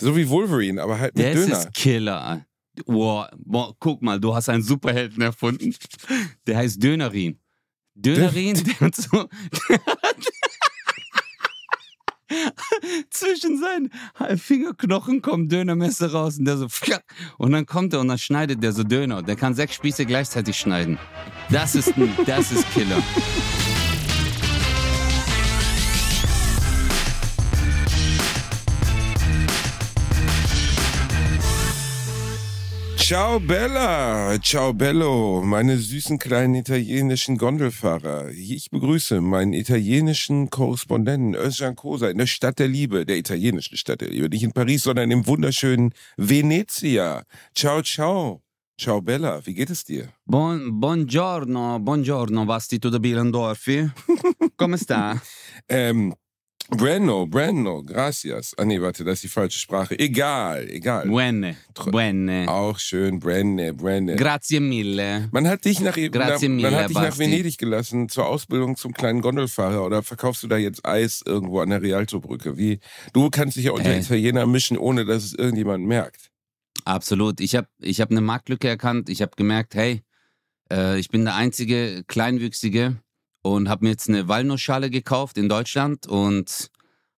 So wie Wolverine, aber halt mit Das Döner. ist Killer. Boah, boah, guck mal, du hast einen Superhelden erfunden. Der heißt Dönerin. Dönerin, der hat so. Der hat zwischen seinen Fingerknochen kommt Dönermesser raus und der so. Und dann kommt er und dann schneidet der so Döner. Der kann sechs Spieße gleichzeitig schneiden. Das ist, ein, das ist Killer. Ciao Bella, ciao Bello, meine süßen kleinen italienischen Gondelfahrer. Ich begrüße meinen italienischen Korrespondenten Özcan Kosa in der Stadt der Liebe, der italienischen Stadt der Liebe. Nicht in Paris, sondern im wunderschönen Venezia. Ciao, ciao. Ciao Bella, wie geht es dir? Buon, buongiorno, buongiorno, Vasti de Bielendorfi. Come sta? Ähm, Breno, Breno, gracias. Ah nee, warte, das ist die falsche Sprache. Egal, egal. Buene, buene. Auch schön, Brenne, Brenne. Grazie mille. Man hat dich nach, Grazie na, mille, man hat dich nach. Venedig gelassen zur Ausbildung zum kleinen Gondelfahrer oder verkaufst du da jetzt Eis irgendwo an der Rialto-Brücke? Wie du kannst dich ja unter Hey. Italiener mischen, ohne dass es irgendjemand merkt. Absolut. Ich habe ich hab eine Marktlücke erkannt. Ich habe gemerkt, hey, äh, ich bin der einzige Kleinwüchsige und habe mir jetzt eine Walnussschale gekauft in Deutschland und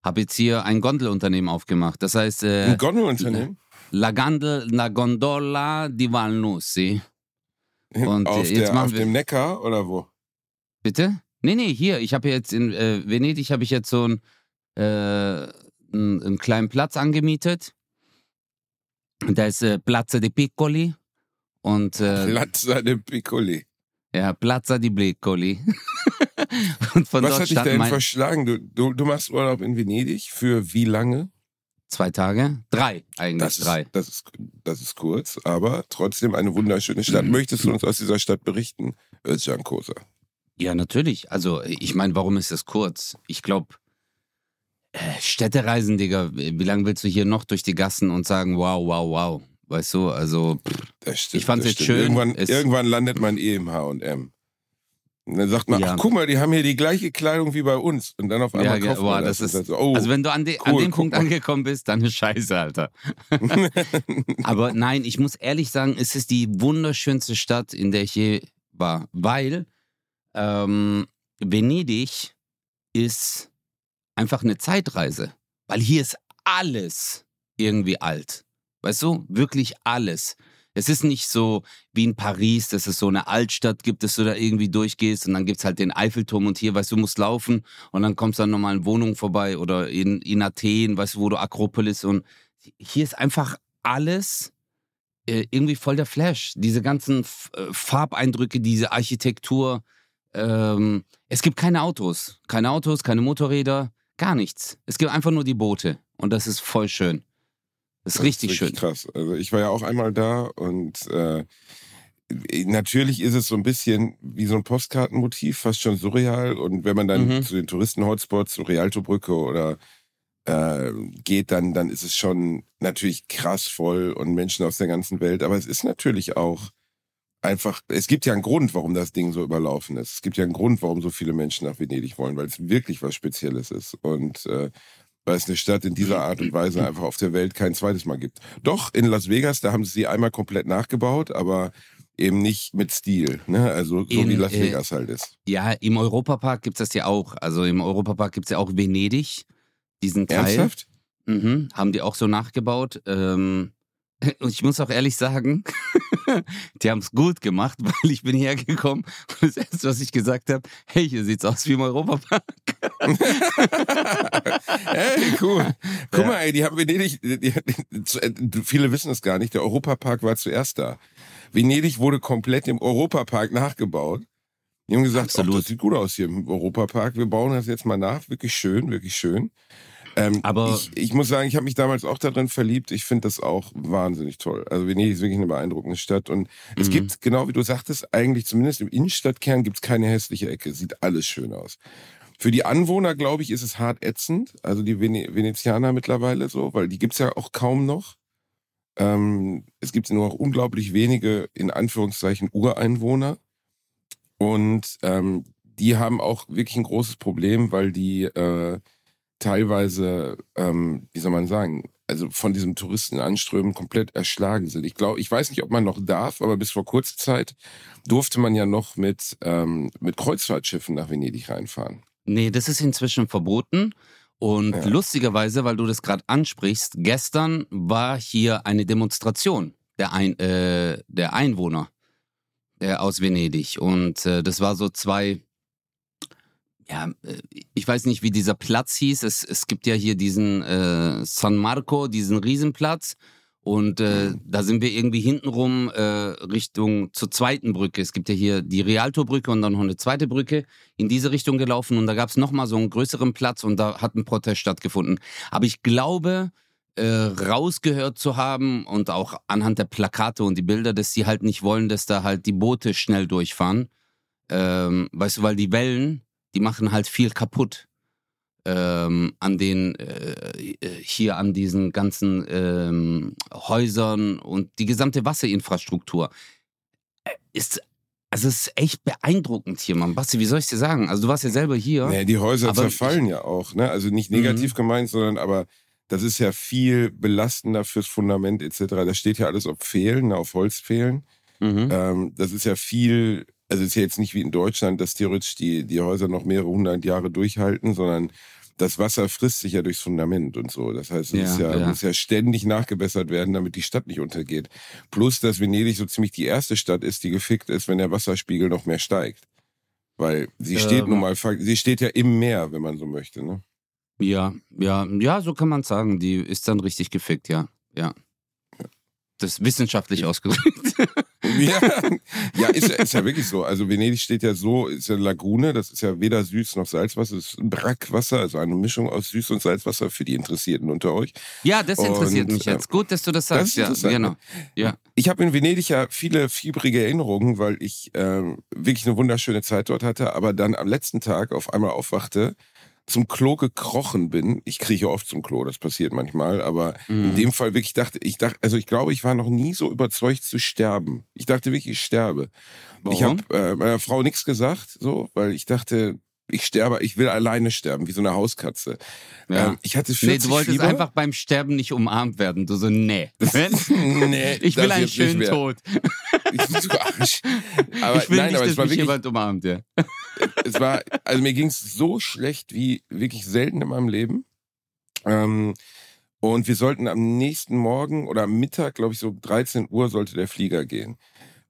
habe jetzt hier ein Gondelunternehmen aufgemacht. Das heißt, äh, Ein Gondelunternehmen La, Gondel, La Gondola di Valnussi. Und, auf, äh, jetzt der, machen auf wir- dem Neckar oder wo? Bitte? Nee, nee, hier. Ich habe jetzt in äh, Venedig habe ich jetzt so einen, äh, einen, einen kleinen Platz angemietet. Da ist äh, Piazza di Piccoli. Und äh, Platza de Piccoli. Ja, Piazza di Piccoli. und von Was dort hat dich dahin verschlagen? Du, du, du machst Urlaub in Venedig für wie lange? zwei Tage, drei eigentlich Das ist, drei. das, ist, das ist kurz, aber trotzdem eine wunderschöne Stadt. Mhm. Möchtest du uns aus dieser Stadt berichten, Özcan Kosa? Ja, natürlich. Also ich meine, warum ist das kurz? Ich glaube, äh, Städtereisen, Digga. Wie lange willst du hier noch durch die Gassen und sagen, wow, wow, wow? Weißt du, also pff, stimmt. Ich fand's jetzt stimmt. schön. Irgendwann, Es- irgendwann landet man eh im H&M. Und dann sagt man, Ja. ach guck mal, die haben hier die gleiche Kleidung wie bei uns. Und dann auf einmal Ja, kauft boah, man das das. ist- so, oh, Also wenn du an, de, an cool, dem guck Punkt mal. angekommen bist, dann ist scheiße, Alter. Aber nein, ich muss ehrlich sagen, es ist die wunderschönste Stadt, in der ich je war. Weil ähm, Venedig ist einfach eine Zeitreise. Weil hier ist alles irgendwie alt. Weißt du? Wirklich alles. Es ist nicht so wie in Paris, dass es so eine Altstadt gibt, dass du da irgendwie durchgehst und dann gibt's halt den Eiffelturm und hier, weißt du, du musst laufen und dann kommst du an normalen Wohnungen vorbei oder in, in Athen, weißt du, wo du Akropolis und hier ist einfach alles äh, irgendwie voll der Flash. Diese ganzen F äh, Farbeindrücke, diese Architektur. Ähm, es gibt keine Autos. Keine Autos, keine Motorräder, gar nichts. Es gibt einfach nur die Boote und das ist voll schön. Das ist das richtig wirklich schön. krass. Also ich war ja auch einmal da und äh, natürlich ist es so ein bisschen wie so ein Postkartenmotiv, fast schon surreal. Und wenn man dann Mhm. zu den Touristen-Hotspots, zur Rialto-Brücke oder äh, geht, dann, dann ist es schon natürlich krass voll und Menschen aus der ganzen Welt. Aber es ist natürlich auch einfach, es gibt ja einen Grund, warum das Ding so überlaufen ist. Es gibt ja einen Grund, warum so viele Menschen nach Venedig wollen, weil es wirklich was Spezielles ist. Und äh, weil es eine Stadt in dieser Art und Weise einfach auf der Welt kein zweites Mal gibt. Doch, in Las Vegas, da haben sie sie einmal komplett nachgebaut, aber eben nicht mit Stil. Ne? Also so In, wie Las äh, Vegas halt ist. Ja, im Europapark gibt's das ja auch. Also im Europapark gibt's ja auch Venedig, diesen Teil. Ernsthaft? Mhm, haben die auch so nachgebaut. Ähm, und ich muss auch ehrlich sagen, die haben es gut gemacht, weil ich bin hergekommen und das erste, was ich gesagt habe, hey, hier sieht's aus wie im Europapark. Ey, cool. Guck Ja. mal, ey, die haben Venedig, die, die, äh, viele wissen es gar nicht, der Europapark war zuerst da. Venedig wurde komplett im Europapark nachgebaut. Die haben gesagt, Absolut. oh, das sieht gut aus hier im Europapark, wir bauen das jetzt mal nach, wirklich schön, wirklich schön. Ähm, Aber- ich, ich muss sagen, ich habe mich damals auch darin verliebt. Ich finde das auch wahnsinnig toll. Also Venedig ist wirklich eine beeindruckende Stadt. Und es Mhm. gibt, genau wie du sagtest, eigentlich zumindest im Innenstadtkern gibt es keine hässliche Ecke. Sieht alles schön aus. Für die Anwohner, glaube ich, ist es hart ätzend. Also die Vene Venezianer mittlerweile so, weil die gibt's ja auch kaum noch. Ähm, es gibt nur noch unglaublich wenige, in Anführungszeichen, Ureinwohner. Und ähm, die haben auch wirklich ein großes Problem, weil die äh, teilweise, ähm, wie soll man sagen, also von diesem Touristenanströmen komplett erschlagen sind. Ich glaube, ich weiß nicht, ob man noch darf, aber bis vor kurzer Zeit durfte man ja noch mit, ähm, mit Kreuzfahrtschiffen nach Venedig reinfahren. Nee, das ist inzwischen verboten. Und Ja. lustigerweise, weil du das gerade ansprichst, gestern war hier eine Demonstration der, Ein äh, der Einwohner äh, aus Venedig. Und äh, das war so zwei, ja, äh, ich weiß nicht, wie dieser Platz hieß. Es, es gibt ja hier diesen äh, San Marco, diesen Riesenplatz. Und äh, da sind wir irgendwie hintenrum äh, Richtung zur zweiten Brücke. Es gibt ja hier die Rialto-Brücke und dann noch eine zweite Brücke in diese Richtung gelaufen. Und da gab es nochmal so einen größeren Platz und da hat ein Protest stattgefunden. Aber ich glaube, äh, rausgehört zu haben und auch anhand der Plakate und die Bilder, dass sie halt nicht wollen, dass da halt die Boote schnell durchfahren. Ähm, weißt du, weil die Wellen, die machen halt viel kaputt ähm, an den äh, äh, hier an diesen ganzen ähm, Häusern und die gesamte Wasserinfrastruktur Äh, ist also es ist echt beeindruckend hier, Mann. Basti, wie soll ich dir sagen? Also du warst ja selber hier. Nee, die Häuser zerfallen ja auch, ne? Also nicht negativ gemeint, sondern aber das ist ja viel belastender fürs Fundament etc. Da steht ja alles auf Pfählen, auf Holzpfählen. Mhm. Ähm, das ist ja viel, also ist ja jetzt nicht wie in Deutschland, dass theoretisch die, die Häuser noch mehrere hundert Jahre durchhalten, sondern das Wasser frisst sich ja durchs Fundament und so. Das heißt, es Ja, ist ja, ja. muss ja ständig nachgebessert werden, damit die Stadt nicht untergeht. Plus, dass Venedig so ziemlich die erste Stadt ist, die gefickt ist, wenn der Wasserspiegel noch mehr steigt. Weil sie steht Ähm. nun mal, sie steht ja im Meer, wenn man so möchte, ne? Ja, ja, ja, so kann man sagen. Die ist dann richtig gefickt, ja. Ja. Das ist wissenschaftlich ausgedrückt. Ja, ja ist, ja- ist ja wirklich so. Also Venedig steht ja so, ist ja Lagune, das ist ja weder Süß noch Salzwasser, es ist ein Brackwasser, also eine Mischung aus Süß- und Salzwasser für die Interessierten unter euch. ja, das interessiert Und, mich jetzt. Gut, dass du das das sagst. ist ja, genau. ne? Ja. Ich habe in Venedig ja viele fiebrige Erinnerungen, weil ich ähm, wirklich eine wunderschöne Zeit dort hatte, aber dann am letzten Tag auf einmal aufwachte, zum Klo gekrochen bin. Ich krieche oft zum Klo, das passiert manchmal, aber in Mhm. dem Fall wirklich dachte, ich dachte, also ich glaube, ich war noch nie so überzeugt zu sterben. Ich dachte wirklich, ich sterbe. Ich Warum? habe äh, meiner Frau nichts gesagt, so, weil ich dachte, ich sterbe, ich will alleine sterben, wie so eine Hauskatze. Ja. Ähm, ich hatte 40 Nee, du wolltest Fieber. einfach beim Sterben nicht umarmt werden. Du so, nee. nee, ich will einen schönen. Tod. Ich, bin so Arsch. aber ich will nein, nicht, aber dass es war mich wirklich, jemand umarmt, ja. es war, also mir ging es so schlecht wie wirklich selten in meinem Leben. Ähm, und wir sollten am nächsten Morgen oder am Mittag, glaube ich, so 13 Uhr sollte der Flieger gehen.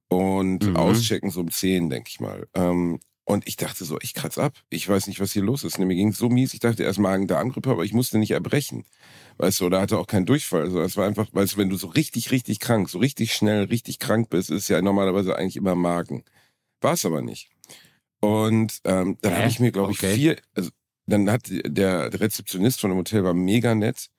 Und Mhm. auschecken so um 10, denke ich mal. Ähm, und ich dachte so, ich kratz ab. Ich weiß nicht, was hier los ist. Mir ging es so mies. Ich dachte erst Magen-Darm-Grippe, aber ich musste nicht erbrechen. Weißt du, oder hatte auch keinen Durchfall. Also es war einfach, weißt du, wenn du so richtig, richtig krank, so richtig schnell, richtig krank bist, ist ja normalerweise eigentlich immer Magen. War es aber nicht. Und ähm, dann habe ich mir, glaube ich, Okay. vier, also dann hat der, der Rezeptionist von dem Hotel war mega nett.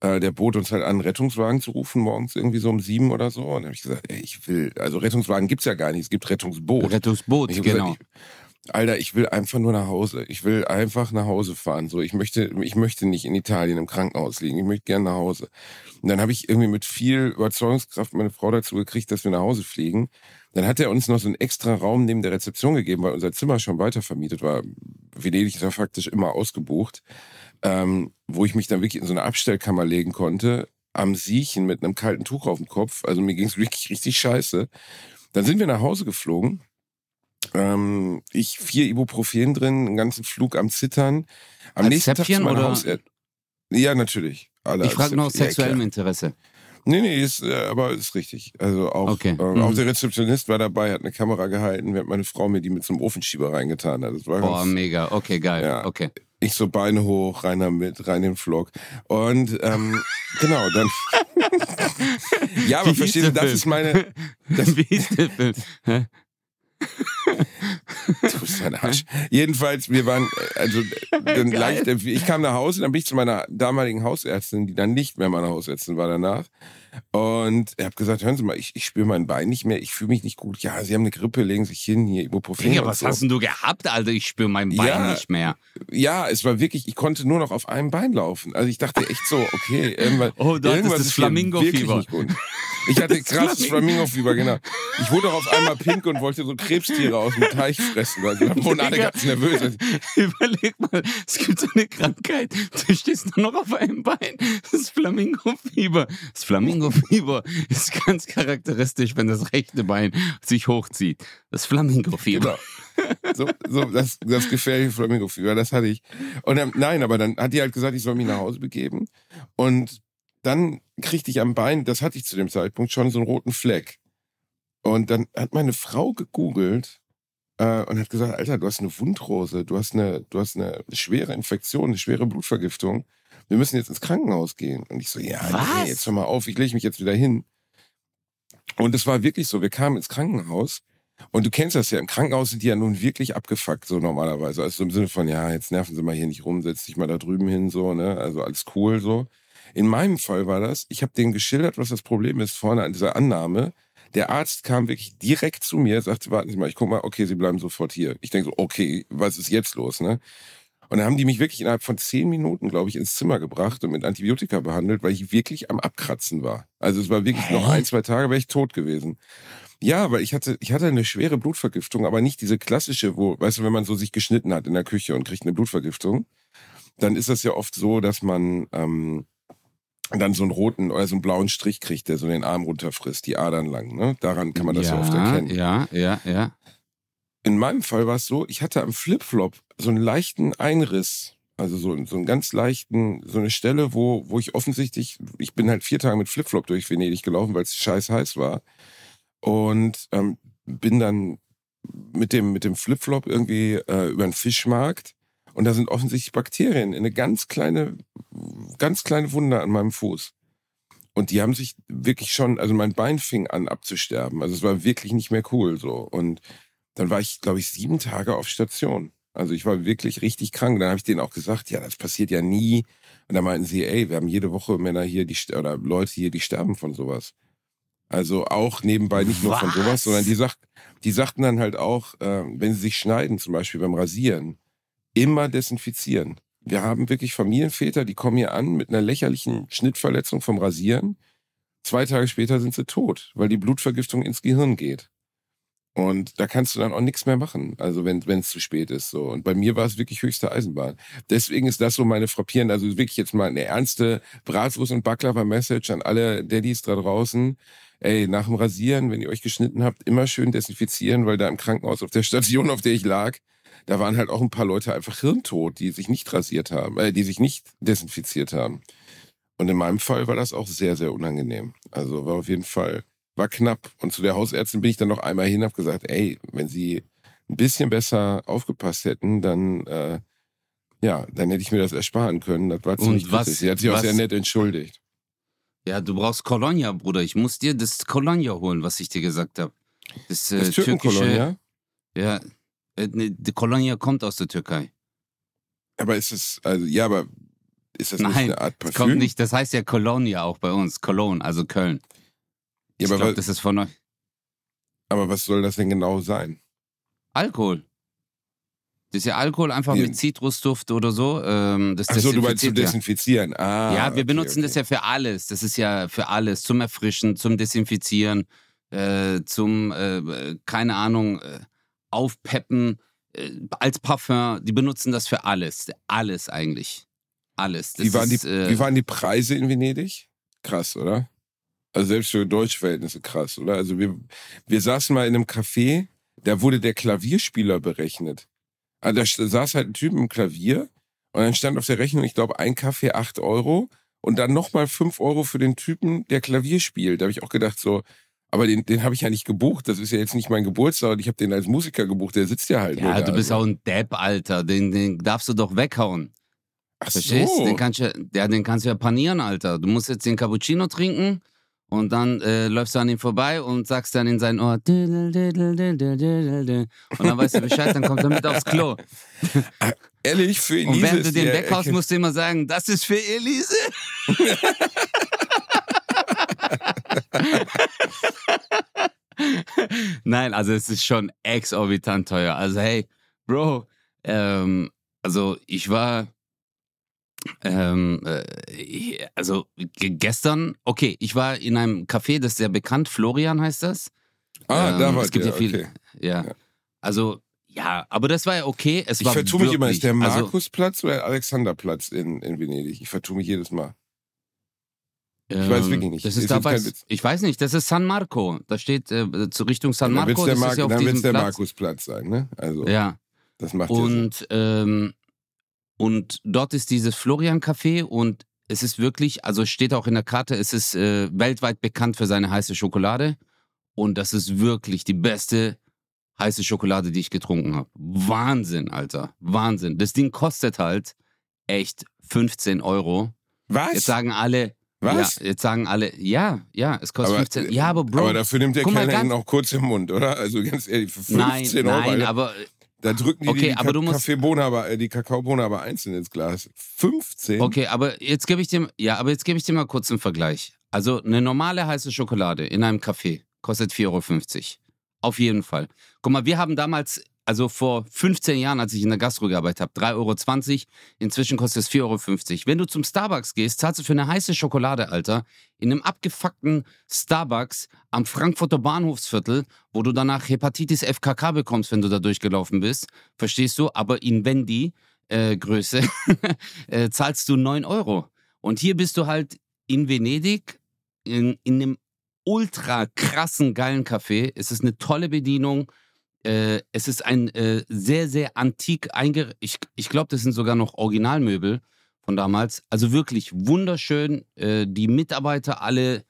Äh, der bot uns halt an, einen Rettungswagen zu rufen, morgens irgendwie so um sieben oder so. Und dann habe ich gesagt, ey, ich will, also Rettungswagen gibt's ja gar nicht, es gibt Rettungsboot. Rettungsboot, genau. gesagt, ich, Alter, ich will einfach nur nach Hause. Ich will einfach nach Hause fahren. So, ich möchte, ich möchte nicht in Italien im Krankenhaus liegen. Ich möchte gerne nach Hause. Und dann habe ich irgendwie mit viel Überzeugungskraft meine Frau dazu gekriegt, dass wir nach Hause fliegen. Dann hat er uns noch so einen extra Raum neben der Rezeption gegeben, weil unser Zimmer schon weiter vermietet war. Venedig ist ja faktisch immer ausgebucht, ähm, wo ich mich dann wirklich in so eine Abstellkammer legen konnte, am Siechen mit einem kalten Tuch auf dem Kopf. Also mir ging es wirklich richtig scheiße. Dann sind wir nach Hause geflogen. Ähm, ich vier Ibuprofen drin, einen ganzen Flug am Zittern. Am Als nächsten Tag Zäpfchen zu meiner oder- Haus. Ja, natürlich. Alle Ich frage nur aus. Ja, sexuellem klar. Interesse. Nee, nee, ist, äh, aber ist richtig. Also auch, Okay. äh, Mhm. auch der Rezeptionist war dabei, hat eine Kamera gehalten, während meine Frau mir die mit so einem Ofenschieber reingetan hat. Das war Boah, ganz, mega. Okay, geil. Ja. Okay. ich so Beine hoch, rein damit, rein in den Vlog. Und ähm, genau, dann. ja, aber verstehst du, das Film? ist meine. Das, Wie ist der Film? Du bist ein Arsch. Jedenfalls, wir waren, äh, also, dann lag ich, kam nach Hause, dann bin ich zu meiner damaligen Hausärztin, die dann nicht mehr meine Hausärztin war danach. Und er hat gesagt, hören Sie mal, ich, ich spüre mein Bein nicht mehr, ich fühle mich nicht gut. Ja, Sie haben eine Grippe, legen Sie sich hin, hier Ibuprofen. Und was so. hast denn du gehabt, Alter? Ich spüre mein Bein Ja. nicht mehr. Ja, es war wirklich, ich konnte nur noch auf einem Bein laufen. Also ich dachte echt so, okay, irgendwas, Oh, du hattest irgendwas das ist Flamingo-Fieber. Ich hatte krasses Flamingo-Fieber, genau. Ich wurde auf einmal pink und wollte so Krebstiere aus dem Teich fressen. weil da wurden alle ganz nervös. Überleg mal, es gibt so eine Krankheit. Du stehst nur noch auf einem Bein. Das Flamingo-Fieber. Das Flamingo-Fieber ist ganz charakteristisch, wenn das rechte Bein sich hochzieht. Das Flamingo-Fieber. Genau. So, so das, das gefährliche Flamingo-Fieber, das hatte ich. Und dann, nein, aber dann hat die halt gesagt, ich soll mich nach Hause begeben. Und dann kriegte ich am Bein, das hatte ich zu dem Zeitpunkt schon, so einen roten Fleck. Und dann hat meine Frau gegoogelt äh, und hat gesagt, Alter, du hast eine Wundrose, du hast eine, du hast eine schwere Infektion, eine schwere Blutvergiftung. Wir müssen jetzt ins Krankenhaus gehen. Und ich so, ja, nee, jetzt hör mal auf, ich lege mich jetzt wieder hin. Und es war wirklich so, wir kamen ins Krankenhaus und du kennst das ja, im Krankenhaus sind die ja nun wirklich abgefuckt, so normalerweise. Also im Sinne von, ja, jetzt nerven sie mal hier nicht rum, setz dich mal da drüben hin, so, ne? Also alles cool, so. In meinem Fall war das, ich habe denen geschildert, was das Problem ist, vorne an dieser Annahme. Der Arzt kam wirklich direkt zu mir, sagte, warten Sie mal, ich guck mal, okay, Sie bleiben sofort hier. Ich denke so, okay, was ist jetzt los, ne? Und dann haben die mich wirklich innerhalb von zehn Minuten, glaube ich, ins Zimmer gebracht und mit Antibiotika behandelt, weil ich wirklich am Abkratzen war. Also es war wirklich Hä? noch ein, zwei Tage, wäre ich tot gewesen. Ja, weil ich hatte, ich hatte eine schwere Blutvergiftung, aber nicht diese klassische, wo, weißt du, wenn man so sich geschnitten hat in der Küche und kriegt eine Blutvergiftung, dann ist das ja oft so, dass man ähm, dann so einen roten oder so einen blauen Strich kriegt, der so den Arm runterfrisst, die Adern lang. Ne? Daran kann man das ja, ja oft erkennen. Ja, ja, ja. In meinem Fall war es so, ich hatte am Flipflop so einen leichten Einriss. Also so, so einen ganz leichten, so eine Stelle, wo, wo ich offensichtlich, ich bin halt vier Tage mit Flipflop durch Venedig gelaufen, weil es scheiß heiß war. Und ähm, bin dann mit dem, mit dem Flipflop irgendwie äh, über den Fischmarkt und da sind offensichtlich Bakterien in eine ganz kleine, ganz kleine Wunde an meinem Fuß. Und die haben sich wirklich schon, also mein Bein fing an abzusterben. Also es war wirklich nicht mehr cool so. Und dann war ich, glaube ich, sieben Tage auf Station. Also ich war wirklich richtig krank. Dann habe ich denen auch gesagt, ja, das passiert ja nie. Und dann meinten sie, ey, wir haben jede Woche Männer hier, die oder Leute hier, die sterben von sowas. Also auch nebenbei nicht nur Was? von sowas, sondern die, sagt, die sagten dann halt auch, äh, wenn sie sich schneiden, zum Beispiel beim Rasieren, immer desinfizieren. Wir haben wirklich Familienväter, die kommen hier an mit einer lächerlichen Schnittverletzung vom Rasieren. Zwei Tage später sind sie tot, weil die Blutvergiftung ins Gehirn geht. Und da kannst du dann auch nichts mehr machen, also wenn es zu spät ist. So. Und bei mir war es wirklich höchste Eisenbahn. Deswegen ist das so meine frappierende, also wirklich jetzt mal eine ernste Bratwurst- und Baklava-Message an alle Daddys da draußen. Ey, nach dem Rasieren, wenn ihr euch geschnitten habt, immer schön desinfizieren, weil da im Krankenhaus auf der Station, auf der ich lag, da waren halt auch ein paar Leute einfach hirntot, die sich nicht rasiert haben, äh, die sich nicht desinfiziert haben. Und in meinem Fall war das auch sehr, sehr unangenehm. Also war auf jeden Fall, war knapp. Und zu der Hausärztin bin ich dann noch einmal hin, habe gesagt, ey, wenn Sie ein bisschen besser aufgepasst hätten, dann, äh, ja, dann hätte ich mir das ersparen können. Das war ziemlich Und was, Sie hat sich auch sehr nett entschuldigt. Ja, du brauchst Colonia, Bruder. Ich muss dir das Colonia holen, was ich dir gesagt habe. Das, äh, das türkische. Ja, äh, ne, die Kolonia kommt aus der Türkei. Aber ist es, also ja, aber ist das Nein, nicht eine Art Parfüm? Kommt nicht, das heißt ja Colonia auch bei uns, Cologne, also Köln. Ja, ich glaube, das ist von euch. Aber was soll das denn genau sein? Alkohol. Das ist ja Alkohol einfach ja. mit Zitrusduft oder so. Ähm, so, du meinst zu desinfizieren. Ah, ja, wir okay, benutzen okay. das ja für alles. Das ist ja für alles. Zum Erfrischen, zum Desinfizieren, äh, zum, äh, keine Ahnung, äh, aufpeppen, äh, als Parfum. Die benutzen das für alles. Alles eigentlich. Alles. wie, waren ist, die, äh, wie waren die Preise in Venedig? Krass, oder? Also selbst für deutsche Verhältnisse krass, oder? Also wir, wir saßen mal in einem Café, da wurde der Klavierspieler berechnet. Also da saß halt ein Typ im Klavier und dann stand auf der Rechnung, ich glaube, ein Kaffee 8 Euro und dann nochmal 5 Euro für den Typen, der Klavier spielt. Da habe ich auch gedacht, so, aber den, den habe ich ja nicht gebucht. Das ist ja jetzt nicht mein Geburtstag und ich habe den als Musiker gebucht. Der sitzt ja halt. Ja, du bist also. auch ein Depp, Alter. Den, den darfst du doch weghauen. Ach Verstehst? So. Den kannst, du, ja, den kannst du ja panieren, Alter. Du musst jetzt den Cappuccino trinken und dann äh, läufst du an ihm vorbei und sagst dann in sein Ohr und dann weißt du Bescheid, dann kommt er mit aufs Klo. Ah, ehrlich, für Elise Und während du den weghaust, musst du immer sagen, das ist für Elise. Nein, also es ist schon exorbitant teuer. Also hey, Bro, ähm, also ich war Ähm, äh, also gestern, okay, ich war in einem Café, das ist sehr bekannt, Florian heißt das. Ah, ähm, da war es gibt der, ja viel, okay. ja. Ja. Also ja, aber das war ja okay. Es Ich war vertue mich immer, ist der also, Markusplatz oder der Alexanderplatz in, in Venedig? Ich vertue mich jedes Mal. Ich weiß wirklich nicht. Das Ist ist dabei, ich weiß nicht, das ist San Marco. Da steht äh, zur Richtung San dann wird Marco, es Mar ist ja dann diesem der Platz. Markusplatz sein, ne? Also, Ja, das macht und, ähm, und dort ist dieses Florian-Café und es ist wirklich, also es steht auch in der Karte, es ist äh, weltweit bekannt für seine heiße Schokolade und das ist wirklich die beste heiße Schokolade, die ich getrunken habe. Wahnsinn, Alter, Wahnsinn. Das Ding kostet halt echt 15 Euro. Was? Jetzt sagen alle, Was? Ja, jetzt sagen alle, ja, ja, es kostet Aber- 15. Ja, aber Bro, aber dafür nimmt der Kellner ihn auch kurz im Mund, oder? Also ganz ehrlich, für 15 nein, Euro. nein, Alter, aber da drücken die Okay, die aber du musst- aber, äh, die Kakaobohne aber einzeln ins Glas. 15? okay, aber jetzt gebe ich dir, ja, aber jetzt gebe ich dir mal kurz einen Vergleich. Also eine normale heiße Schokolade in einem Café kostet 4,50 Euro. Auf jeden Fall. Guck mal, wir haben damals, also vor 15 Jahren, als ich in der Gastro gearbeitet habe, 3,20 Euro. Inzwischen kostet es 4,50 Euro. Wenn du zum Starbucks gehst, zahlst du für eine heiße Schokolade, Alter, in einem abgefuckten Starbucks am Frankfurter Bahnhofsviertel, wo du danach Hepatitis FKK bekommst, wenn du da durchgelaufen bist. Verstehst du? Aber in Wendy äh, Größe äh, zahlst du 9 Euro. Und hier bist du halt in Venedig in, in einem ultra krassen, geilen Café. Es ist eine tolle Bedienung. Äh, es ist ein äh, sehr, sehr antik einge... Ich, ich glaube, das sind sogar noch Originalmöbel von damals. Also wirklich wunderschön. Äh, die Mitarbeiter alle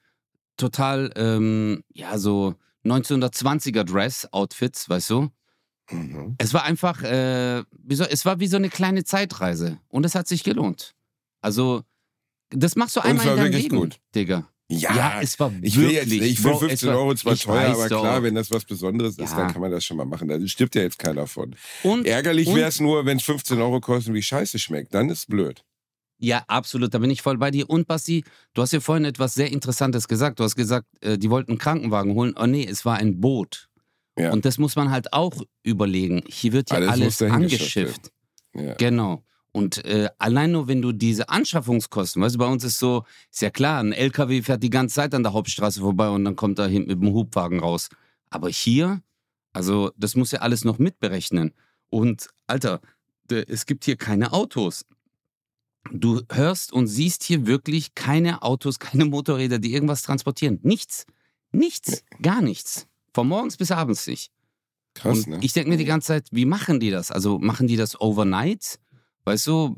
total, ähm, ja, so 1920er Dress-Outfits, weißt du? Mhm. Es war einfach, äh, so, es war wie so eine kleine Zeitreise. Und es hat sich gelohnt. Also, das machst du einmal in deinem wirklich Leben, gut. Digga. Ja, Ja, es war ich will wirklich, jetzt, ich will Bro, 15 es war- Euro zwar teuer, aber doch. klar, wenn das was Besonderes ist, Ja. dann kann man das schon mal machen. Da stirbt ja jetzt keiner von. Und, Ärgerlich wäre es nur, wenn es 15 Euro kostet und wie scheiße schmeckt. Dann ist es blöd. Ja, absolut, da bin ich voll bei dir. Und Basti, du hast ja vorhin etwas sehr Interessantes gesagt. Du hast gesagt, äh, die wollten einen Krankenwagen holen. Oh nee, es war ein Boot. Ja. Und das muss man halt auch überlegen. Hier wird ja Alles alles angeschifft. Ja. Genau. Und äh, allein nur, wenn du diese Anschaffungskosten, weißt du, bei uns ist so, ist ja klar, ein LKW fährt die ganze Zeit an der Hauptstraße vorbei und dann kommt er hinten mit dem Hubwagen raus. Aber hier, also das muss ja alles noch mitberechnen. Und Alter, es gibt hier keine Autos. Du hörst und siehst hier wirklich keine Autos, keine Motorräder, die irgendwas transportieren. Nichts. Nichts. Gar nichts. Von morgens bis abends nicht. Krass, und ne? ich denke mir die ganze Zeit, wie machen die das? Also machen die das overnight? Weißt du,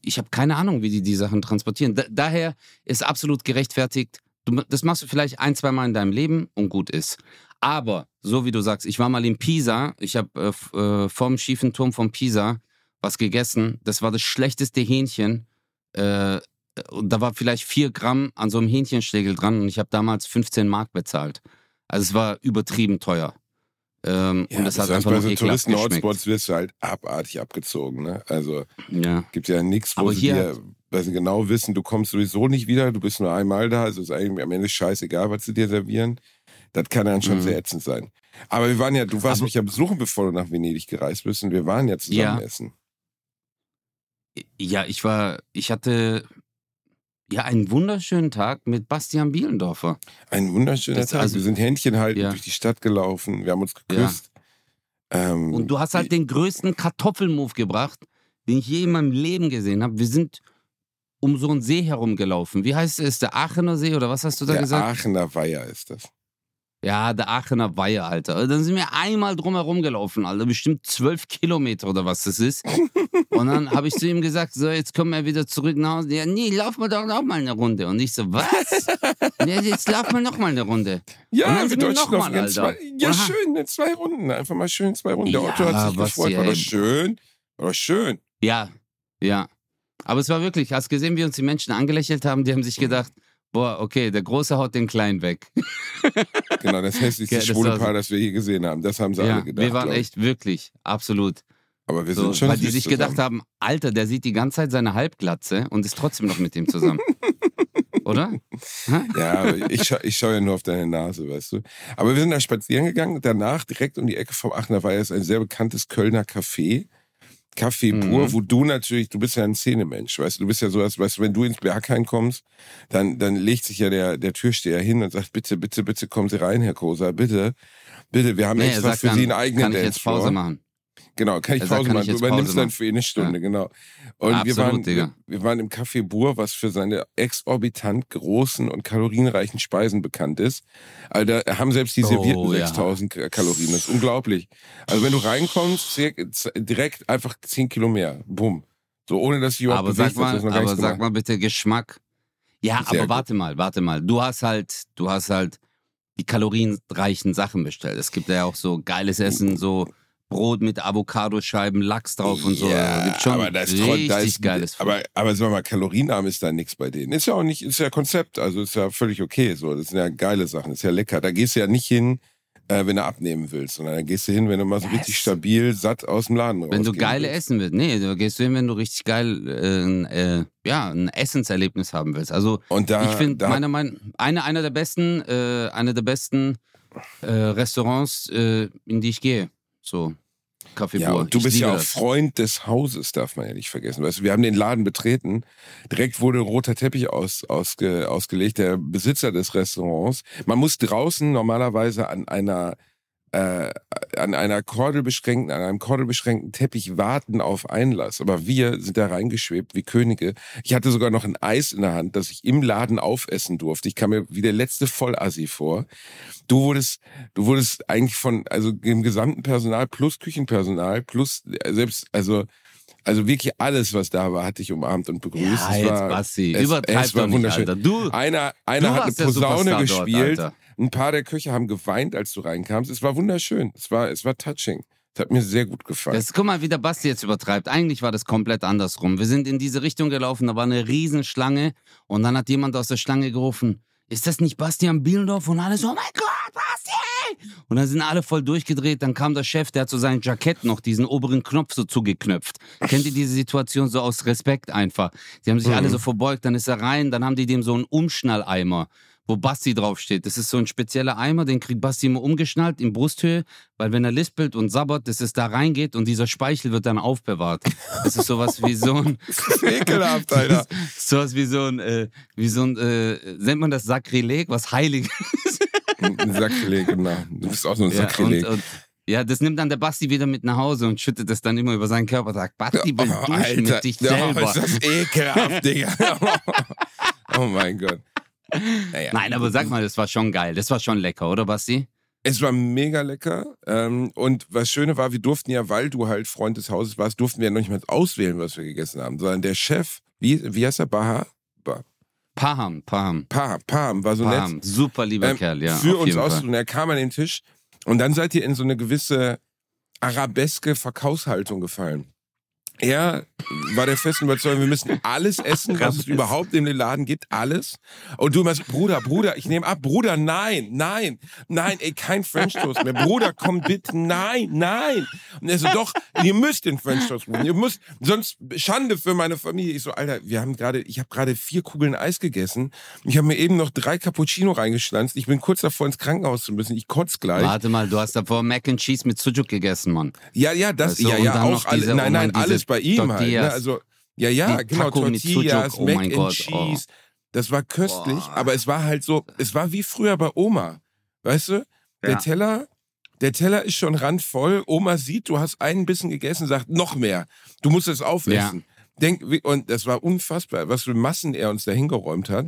ich habe keine Ahnung, wie die die Sachen transportieren. Da, daher ist absolut gerechtfertigt. Du, das machst du vielleicht ein, zwei Mal in deinem Leben und gut ist. Aber, so wie du sagst, ich war mal in Pisa, ich habe äh, äh, vom schiefen Turm von Pisa was gegessen. Das war das schlechteste Hähnchen. Äh, und da war vielleicht vier Gramm an so einem Hähnchenschlegel dran und ich habe damals 15 Mark bezahlt. Also es war übertrieben teuer. Ähm, Ja, und das hat besonders einfach bei so. Touristen-Hotspots wirst du halt abartig abgezogen. Ne? Also Ja. gibt ja nichts, wo Aber sie hier dir, weil sie genau wissen, du kommst sowieso nicht wieder, du bist nur einmal da, also ist eigentlich am Ende scheißegal, was sie dir servieren. Das kann dann schon Mhm. sehr ätzend sein. Aber wir waren ja, du warst Aber- mich ja besuchen, bevor du nach Venedig gereist bist und wir waren ja zusammen Ja. essen. Ja, ich war, ich hatte ja einen wunderschönen Tag mit Bastian Bielendorfer. Ein wunderschöner Das- Tag. also- wir sind Händchen halten Ja. durch die Stadt gelaufen, wir haben uns geküsst. Ähm, Und du hast halt den größten Kartoffelmove gebracht, den ich je in meinem Leben gesehen habe. Wir sind um so einen See herumgelaufen. Wie heißt es? Der Aachener See oder was hast du da der gesagt? Aachener Weiher ist das. Ja, der Aachener Weiher, Alter. Dann sind wir einmal drumherum gelaufen, Alter. Bestimmt zwölf Kilometer oder was das ist. Und dann habe ich zu ihm gesagt, so, jetzt kommen wir wieder zurück nach Hause. Ja, nee, laufen wir doch noch mal eine Runde. Und ich so, was? ja, jetzt laufen wir noch mal eine Runde. Und Ja, wir Deutschen noch mal, ganz zwei, Alter. ja Aha. schön, in zwei Runden, einfach mal schön zwei Runden. Der Ja, Otto hat sich gefreut, war doch schön, war doch schön. Ja, ja. Aber es war wirklich, hast gesehen, wie uns die Menschen angelächelt haben? Die haben sich gedacht, boah, okay, der Große haut den Kleinen weg. Genau, das hässlichste Ja, das schwule. Paar, das wir je gesehen haben. Das haben sie ja, alle gedacht. wir waren echt wirklich, absolut. Aber wir So, sind schon weil die sich zusammen. gedacht haben, Alter, der sieht die ganze Zeit seine Halbglatze und ist trotzdem noch mit dem zusammen. Oder? Ja, ich, scha ich schaue ja nur auf deine Nase, weißt du. Aber wir sind da spazieren gegangen. Danach, direkt um die Ecke vom Aachener Weiher, ist ein sehr bekanntes Kölner Café. Kaffee Mhm. pur, wo du natürlich, du bist ja ein Szenemensch, weißt du, du bist ja so, als, weißt du, wenn du ins Berghain kommst, dann, dann legt sich ja der, der Türsteher hin und sagt, bitte, bitte, bitte kommen Sie rein, Herr Kosa, bitte, bitte, wir haben Nee, extra sagt für dann, Sie einen eigenen kann ich jetzt. Pause machen? Genau, kann ich sagt, Pause kann machen. ich Du übernimmst Pause dann für eine Stunde, genau. Und wir, Absolut, waren, Digga. wir, wir waren im Café Bur, was für seine exorbitant großen und kalorienreichen Speisen bekannt ist. Also da haben selbst die Oh, servierten ja. 6000 K- Kalorien. Das ist unglaublich. Also wenn du reinkommst, direkt einfach 10 Kilo mehr. Bumm. So ohne dass ich Aber sag bewegt habe, mal, das noch gar aber sag gemacht. mal bitte Geschmack. Ja, Sehr aber gut. warte mal, warte mal. Du hast halt, du hast halt die kalorienreichen Sachen bestellt. Es gibt ja auch so geiles Essen, so Brot mit Avocadoscheiben, Lachs drauf und so. Ja, gibt schon aber da ist, richtig da ist geiles Food. aber aber sag mal, kalorienarm ist da nichts bei denen. Ist ja auch nicht, ist ja Konzept, also ist ja völlig okay. So, das sind ja geile Sachen, ist ja lecker. Da gehst du ja nicht hin, äh, wenn du abnehmen willst, sondern da gehst du hin, wenn du mal so richtig Yes. stabil, satt aus dem Laden Wenn du geile willst. essen willst. Nee, du gehst hin, wenn du richtig geil äh, ein, äh, ja, ein Essenserlebnis haben willst. Also Und da, ich finde, da meiner Meinung eine, einer der besten, äh, eine der besten äh, Restaurants, äh, in die ich gehe. So, Café ja, und du Ich bist ja auch das. Freund des Hauses, darf man ja nicht vergessen. Weißt du, wir haben den Laden betreten. Direkt wurde ein roter Teppich aus, ausge, ausgelegt. Der Besitzer des Restaurants. Man muss draußen normalerweise an einer äh, an einer kordelbeschränkten, an einem kordelbeschränkten Teppich warten auf Einlass. Aber wir sind da reingeschwebt wie Könige. Ich hatte sogar noch ein Eis in der Hand, das ich im Laden aufessen durfte. Ich kam mir wie der letzte Vollassi vor. Du wurdest, du wurdest eigentlich von, also dem gesamten Personal plus Küchenpersonal plus äh, selbst, also, also wirklich alles, was da war, hatte ich umarmt und begrüßt. Ja, Es jetzt war, Basti, es- übertreib es war nicht, wunderschön. Alter. Du, einer, einer du hat eine Posaune gespielt. Dort. Ein paar der Köche haben geweint, als du reinkamst. Es war wunderschön. Es war, es war touching. Es hat mir sehr gut gefallen. Das, guck mal, wie der Basti jetzt übertreibt. Eigentlich war das komplett andersrum. Wir sind in diese Richtung gelaufen, da war eine Riesenschlange und dann hat jemand aus der Schlange gerufen, ist das nicht Bastian Bielendorf? Und alle so, oh mein Gott! Und dann sind alle voll durchgedreht. Dann kam der Chef, der hat so sein Jackett noch, diesen oberen Knopf so zugeknöpft. Kennt ihr diese Situation so aus Respekt einfach? Sie haben sich Mhm. alle so verbeugt, dann ist er rein, dann haben die dem so einen Umschnalleimer wo Basti draufsteht. Das ist so ein spezieller Eimer, den kriegt Basti immer umgeschnallt in Brusthöhe, weil wenn er lispelt und sabbert, dass es da reingeht und dieser Speichel wird dann aufbewahrt. Das ist sowas wie so ein, Das ist ekelhaft, Alter. sowas wie so ein, äh, wie so ein, äh, nennt man das Sakrileg, was heilig ist. Ein Sakrileg, genau. Du bist auch so ein Ja, Sakrileg. und, und, ja, das nimmt dann der Basti wieder mit nach Hause und schüttet das dann immer über seinen Körper sagt, Basti, will Oh, duschen mit dich selber. ist das ekelhaft, Digga. oh mein Gott. Naja. Nein, aber sag mal, das war schon geil. Das war schon lecker, oder Basti? Es war mega lecker. Ähm, und was Schöne war, wir durften ja, weil du halt Freund des Hauses warst, durften wir ja noch nicht mal auswählen, was wir gegessen haben, sondern der Chef, wie, wie heißt er? Baha? Ba- Paham, Paham. Paham, Paham war so nett. Paham. Super lieber ähm, Kerl, ja. für uns Fall. auszusuchen. Er kam an den Tisch und dann seid ihr in so eine gewisse arabeske Verkaufshaltung gefallen. Er war der festen Überzeugung, wir müssen alles essen, was es überhaupt in den Laden gibt, alles. Und du so, Bruder, Bruder, ich nehme ab, Bruder, nein, nein, nein, ey, kein French Toast mehr. Bruder, komm bitte, nein, nein. Und er so, doch, ihr müsst den French Toast machen, ihr müsst, sonst Schande für meine Familie. Ich so, Alter, wir haben gerade, ich habe gerade vier Kugeln Eis gegessen. Ich habe mir eben noch drei Cappuccino reingeschlanzt. Ich bin kurz davor ins Krankenhaus zu müssen. Ich kotz gleich. Warte mal, du hast davor Mac and Cheese mit Sujuk gegessen, Mann. Ja, ja, das, Weißt du, ja, ja, auch noch alle, diese- nein, nein, alles bei ihm halt. Ne? Tortillas. Also, ja, ja, Die genau, Taco Tortillas, oh Mac and Gott, oh. Cheese. Das war köstlich, Boah. aber es war halt so, es war wie früher bei Oma. Weißt du? Der Ja. Teller, der Teller ist schon randvoll. Oma sieht, du hast einen Bissen gegessen, sagt noch mehr. Du musst es aufessen. Denk, wie- und das war unfassbar, was für Massen er uns da hingeräumt hat.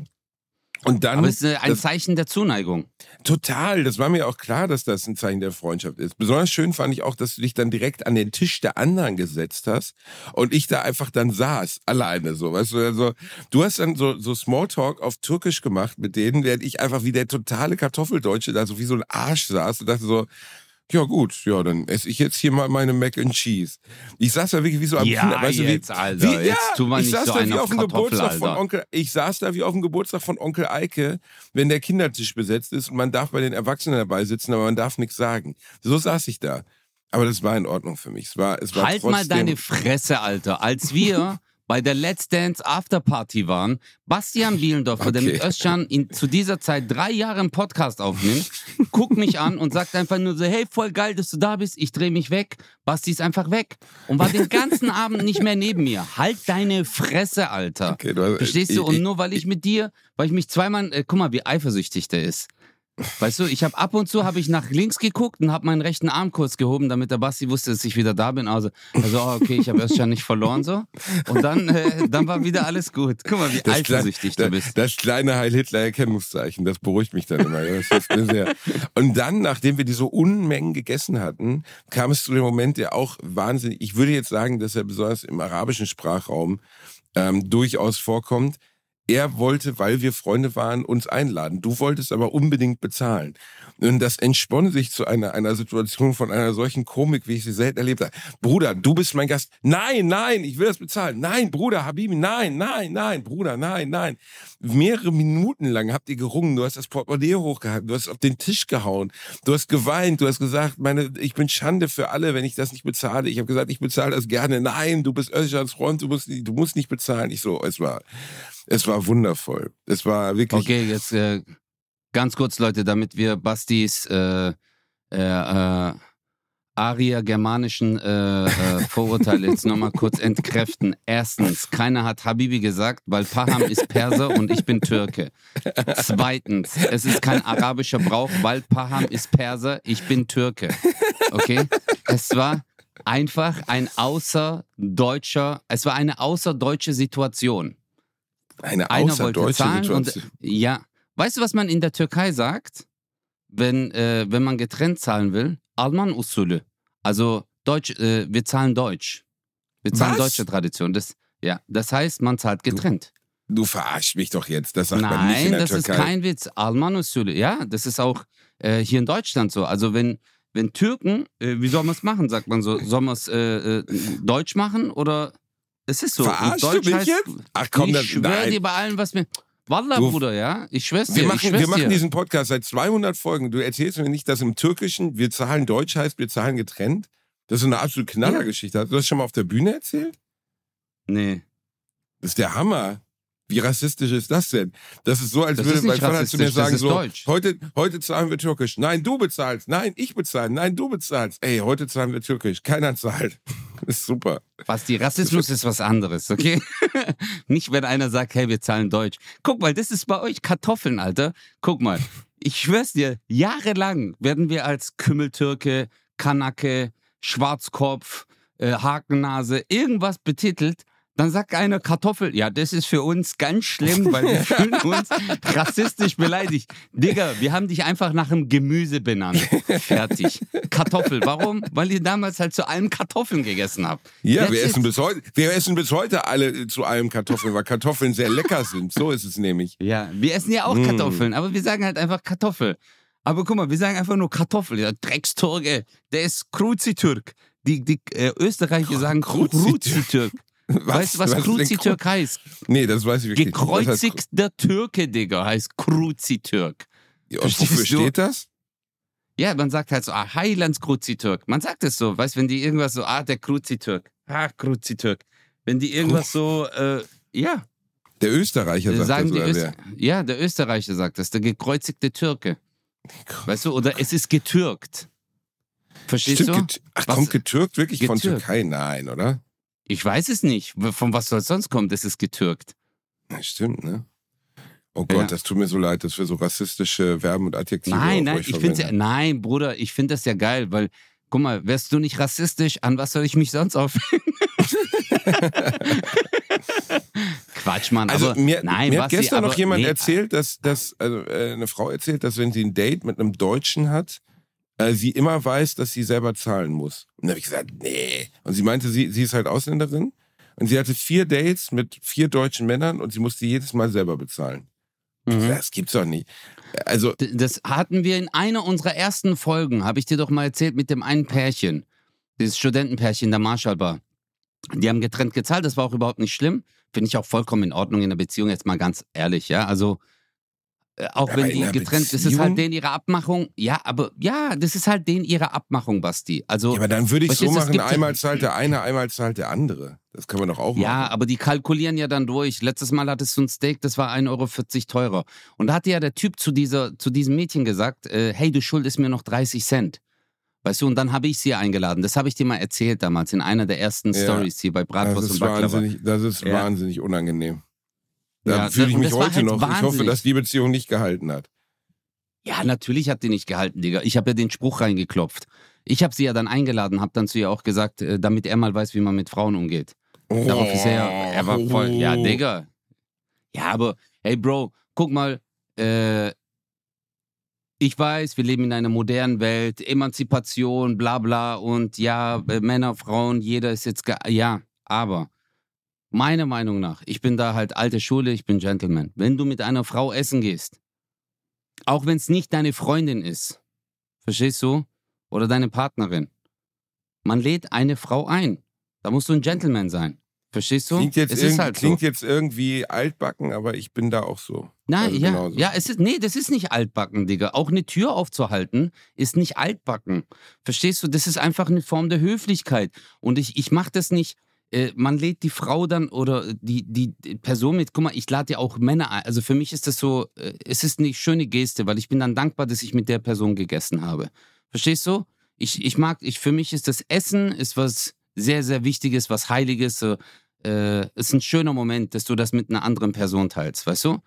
Und dann. Aber es ist äh, ein das- Zeichen der Zuneigung. Total, das war mir auch klar, dass das ein Zeichen der Freundschaft ist. Besonders schön fand ich auch, dass du dich dann direkt an den Tisch der anderen gesetzt hast und ich da einfach dann saß, alleine so, weißt du, also du hast dann so, so Smalltalk auf Türkisch gemacht mit denen, während ich einfach wie der totale Kartoffeldeutsche da so wie so ein Arsch saß und dachte so, ja gut, ja, dann esse ich jetzt hier mal meine Mac and Cheese. Ich saß da wirklich wie so am Ja, Kinder, weißt du, wie, jetzt, Alter, wie, jetzt tu mal ich nicht saß so da wie auf auf dem Geburtstag von. Onkel, ich saß da wie auf dem Geburtstag von Onkel Eike, wenn der Kindertisch besetzt ist und man darf bei den Erwachsenen dabei sitzen, aber man darf nichts sagen. So saß ich da. Aber das war in Ordnung für mich. Es war, es war Halt trotzdem, mal deine Fresse, Alter. Als wir bei der Let's Dance Afterparty waren. Bastian Bielendorfer, der mit Okay. Özcan in, zu dieser Zeit drei Jahre einen Podcast aufnimmt, guckt mich an und sagt einfach nur so, hey, voll geil, dass du da bist. Ich drehe mich weg. Basti ist einfach weg und war den ganzen Abend nicht mehr neben mir. Halt deine Fresse, Alter. Okay, du hast- Verstehst du? Und nur weil ich mit dir, weil ich mich zweimal, äh, guck mal, wie eifersüchtig der ist. Weißt du, ich habe ab und zu habe ich nach links geguckt und habe meinen rechten Arm kurz gehoben, damit der Basti wusste, dass ich wieder da bin. Also, also oh, okay, ich habe erst schon nicht verloren so. Und dann, äh, dann war wieder alles gut. Guck mal, wie Das, eifersüchtig kleine, du bist. das kleine Heil-Hitler-Erkennungszeichen, das beruhigt mich dann immer. Das hilft mir sehr. Und dann, nachdem wir diese Unmengen gegessen hatten, kam es zu dem Moment, der auch wahnsinnig, ich würde jetzt sagen, dass er besonders im arabischen Sprachraum ähm, durchaus vorkommt. Er wollte, weil wir Freunde waren, uns einladen. Du wolltest aber unbedingt bezahlen. Und das entspann sich zu einer, einer Situation von einer solchen Komik, wie ich sie selten erlebt habe. Bruder, du bist mein Gast. Nein, nein, ich will das bezahlen. Nein, Bruder, Habibi, nein, nein, nein, Bruder, nein, nein. Mehrere Minuten lang habt ihr gerungen. Du hast das Portemonnaie hochgehalten. Du hast auf den Tisch gehauen. Du hast geweint. Du hast gesagt, meine, ich bin Schande für alle, wenn ich das nicht bezahle. Ich habe gesagt, ich bezahle das gerne. Nein, du bist Özcans Freund. Du musst, du musst nicht bezahlen. Ich so, es war, es war wundervoll. Es war wirklich. Okay, jetzt äh, ganz kurz, Leute, damit wir Bastis äh, äh, äh, Arier-germanischen äh, äh, Vorurteile jetzt nochmal kurz entkräften. Erstens, keiner hat Habibi gesagt, weil Paham ist Perser und ich bin Türke. Zweitens, es ist kein arabischer Brauch, weil Paham ist Perser, ich bin Türke. Okay? Es war einfach ein außerdeutscher, es war eine außerdeutsche Situation. Eine Einer wollte zahlen und Situation. ja, weißt du, was man in der Türkei sagt, wenn äh, wenn man getrennt zahlen will? Alman Usulü. Also Deutsch, äh, wir zahlen Deutsch. Wir zahlen Was? deutsche Tradition. Das ja, das heißt, man zahlt getrennt. Du verarschst mich doch jetzt. Das sagt man nicht in Nein, der das ist Türkei. kein Witz. Alman Usulü. Ja, das ist auch äh, hier in Deutschland so. Also wenn wenn Türken, äh, wie soll man es machen, sagt man so, soll man es äh, äh, Deutsch machen oder es ist so. Verarschst du mich heißt, jetzt? Ach komm, ich schwöre dir bei allem, was mir. Wallah, Du- Bruder, ja? Ich schwör's dir. Wir machen, schwör's wir machen dir. diesen Podcast seit 200 Folgen. Du erzählst mir nicht, dass im Türkischen wir zahlen Deutsch heißt, wir zahlen getrennt. Das ist so eine absolut Knallergeschichte. Hast du das schon mal auf der Bühne erzählt? Nee. Das ist der Hammer. Wie rassistisch ist das denn? Das ist so, als Das würde mein Vater zu mir sagen, so, Deutsch. heute, heute zahlen wir Türkisch. Nein, du bezahlst. Nein, ich bezahle. Nein, du bezahlst. Ey, heute zahlen wir Türkisch. Keiner zahlt. Ist super. Was die Rassismus ist was anderes, okay? Nicht, wenn einer sagt, hey, wir zahlen Deutsch. Guck mal, das ist bei euch Kartoffeln, Alter. Guck mal. Ich schwör's dir, jahrelang werden wir als Kümmeltürke, Kanake, Schwarzkopf, äh, Hakennase, irgendwas betitelt. Dann sagt einer Kartoffel. Ja, das ist für uns ganz schlimm, weil wir fühlen uns rassistisch beleidigt. Digga, wir haben dich einfach nach einem Gemüse benannt. Fertig. Kartoffel. Warum? Weil ihr damals halt zu allem Kartoffeln gegessen habt. Ja, wir essen, bis heute, wir essen bis heute alle zu allem Kartoffeln, weil Kartoffeln sehr lecker sind. So ist es nämlich. Ja, wir essen ja auch Mm. Kartoffeln, aber wir sagen halt einfach Kartoffel. Aber guck mal, wir sagen einfach nur Kartoffel. Der Drecksturge, der ist Kruzitürk. Die, die äh, Österreicher sagen Kruzitürk. Kruzitürk. Weißt du, was, denn Kruzitürk heißt? Nee, das weiß ich wirklich nicht. Was heißt Gekreuzigter Türke, Digga, heißt Kruzitürk. Kru- Und wofür Verstehst du? steht das? Ja, man sagt halt so, ah, Heilands Kruzitürk. Man sagt es so, weißt wenn die irgendwas so, ah, der Kruzitürk. Ah, Kruzitürk. Wenn die irgendwas so, äh, ja, Der Österreicher sagt sagen das, Öster? Ja, der Österreicher sagt das, der gekreuzigte Türke. Weißt du, oder es ist getürkt. Verstehst Stimmt, du? Ach, Was- kommt getürkt wirklich von Getürkt. Türkei? Nein, oder? Ich weiß es nicht. Von was soll es sonst kommen? Das ist getürkt. Ja, stimmt, ne? Oh Gott, Ja. das tut mir so leid, dass wir so rassistische Verben und Adjektive Nein, nein, ich finde ja, nein, Bruder, ich finde das ja geil, weil, guck mal, wärst du nicht rassistisch, an was soll ich mich sonst aufhängen? Quatsch, Mann. Also aber, mir, nein, mir hat gestern aber, noch jemand nee, erzählt, dass, dass also, äh, eine Frau erzählt, dass wenn sie ein Date mit einem Deutschen hat, äh, sie immer weiß, dass sie selber zahlen muss. Und dann habe ich gesagt, nee. Und sie meinte, sie, sie ist halt Ausländerin und sie hatte vier Dates mit vier deutschen Männern und sie musste jedes Mal selber bezahlen. Mhm. Das gibt's doch nicht. Also, Das hatten wir in einer unserer ersten Folgen, habe ich dir doch mal erzählt, mit dem einen Pärchen. Dieses Studentenpärchen der Marshallbar. Die haben getrennt gezahlt, das war auch überhaupt nicht schlimm. Finde ich auch vollkommen in Ordnung in der Beziehung, jetzt mal ganz ehrlich, ja. Also, auch Aber wenn die getrennt, das ist Beziehung? halt denen ihre Abmachung. Ja, aber ja, das ist halt denen ihre Abmachung, Basti. Also, ja, aber dann würde ich so machen, einmal zahlt der eine, einmal zahlt der andere. Das kann man doch auch Ja, machen. aber die kalkulieren ja dann durch. Letztes Mal hattest du ein Steak, das war 1,40 Euro teurer. Und da hatte ja der Typ zu, dieser, zu diesem Mädchen gesagt, äh, hey, du schuldest mir noch 30 Cent. Weißt du, und dann habe ich sie eingeladen. Das habe ich dir mal erzählt damals in einer der ersten Ja. Stories hier bei Bratwurst und Baklava. das ist Ja. wahnsinnig unangenehm. Da Ja, fühle das- ich mich heute halt noch. Ich hoffe, wahnsinnig. dass die Beziehung nicht gehalten hat. Ja, natürlich hat die nicht gehalten, Digga. Ich habe ja den Spruch reingeklopft. Ich habe sie ja dann eingeladen, habe dann zu ihr auch gesagt, äh, damit er mal weiß, wie man mit Frauen umgeht. Darauf ist er, ja- er war voll, ja, Oh. Digga. Ja, aber, hey, Bro, guck mal, äh, ich weiß, wir leben in einer modernen Welt, Emanzipation, bla bla und ja, äh, Männer, Frauen, jeder ist jetzt, ja, aber meiner Meinung nach, ich bin da halt alte Schule, ich bin Gentleman. Wenn du mit einer Frau essen gehst, auch wenn es nicht deine Freundin ist, verstehst du? Oder deine Partnerin, man lädt eine Frau ein. Da musst du ein Gentleman sein. Verstehst du? Klingt, jetzt, es irgendwie, ist halt so. klingt jetzt irgendwie altbacken, aber ich bin da auch so. Nein, Also ja, genauso. ja, es ist, nee, das ist nicht altbacken, Digga. Auch eine Tür aufzuhalten ist nicht altbacken. Verstehst du? Das ist einfach eine Form der Höflichkeit. Und ich, ich mache das nicht. Äh, man lädt die Frau dann oder die, die, Person mit. Guck mal, ich lade ja auch Männer ein. Also für mich ist das so, äh, es ist eine schöne Geste, weil ich bin dann dankbar, dass ich mit der Person gegessen habe. Verstehst du? Ich, ich mag, ich, für mich ist das Essen ist was sehr, sehr Wichtiges, was Heiliges. So, äh, ist ein schöner Moment, dass du das mit einer anderen Person teilst, weißt du?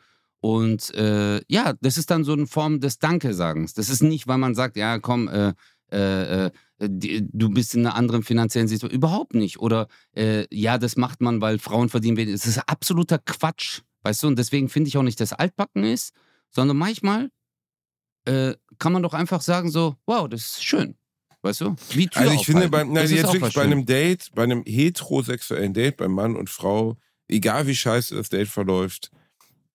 Und äh, ja, das ist dann so eine Form des Danke-Sagens. Das ist nicht, weil man sagt, ja, komm, äh, äh, äh, die, du bist in einer anderen finanziellen Situation. Überhaupt nicht. Oder äh, ja, das macht man, weil Frauen verdienen wenig. Das ist absoluter Quatsch, weißt du? Und deswegen finde ich auch nicht, dass Altbacken ist, sondern manchmal äh, kann man doch einfach sagen so, wow, das ist schön. Weißt du? Wie Tür Also ich finde, beim, nein, jetzt wirklich bei einem Date, bei einem heterosexuellen Date, bei Mann und Frau, egal wie scheiße das Date verläuft,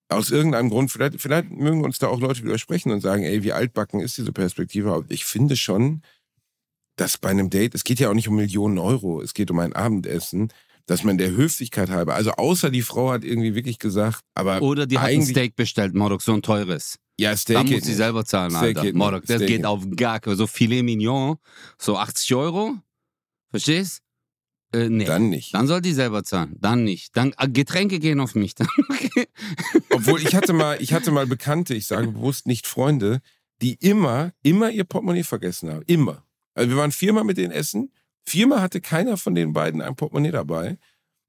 aus irgendeinem Grund, vielleicht, vielleicht mögen uns da auch Leute widersprechen und sagen, ey, wie altbacken ist diese Perspektive, aber ich finde schon, dass bei einem Date, es geht ja auch nicht um Millionen Euro, es geht um ein Abendessen, dass man der Höflichkeit halber, also außer die Frau hat irgendwie wirklich gesagt, aber Oder die hat ein Steak bestellt, Morok, so ein teures. ja, Steak Da muss sie selber zahlen, Steak Alter. Morok, das Steak geht geht auf gar keinen So Filet Mignon, so 80 Euro. Verstehst? Äh, nee. Dann, Dann nicht. soll die selber zahlen. Dann nicht. Dann äh, Getränke gehen auf mich. Dann, okay. Obwohl ich hatte mal, ich hatte mal Bekannte, ich sage bewusst nicht Freunde, die immer, immer ihr Portemonnaie vergessen haben. Immer. Also wir waren viermal mit denen essen. Viermal hatte keiner von den beiden ein Portemonnaie dabei.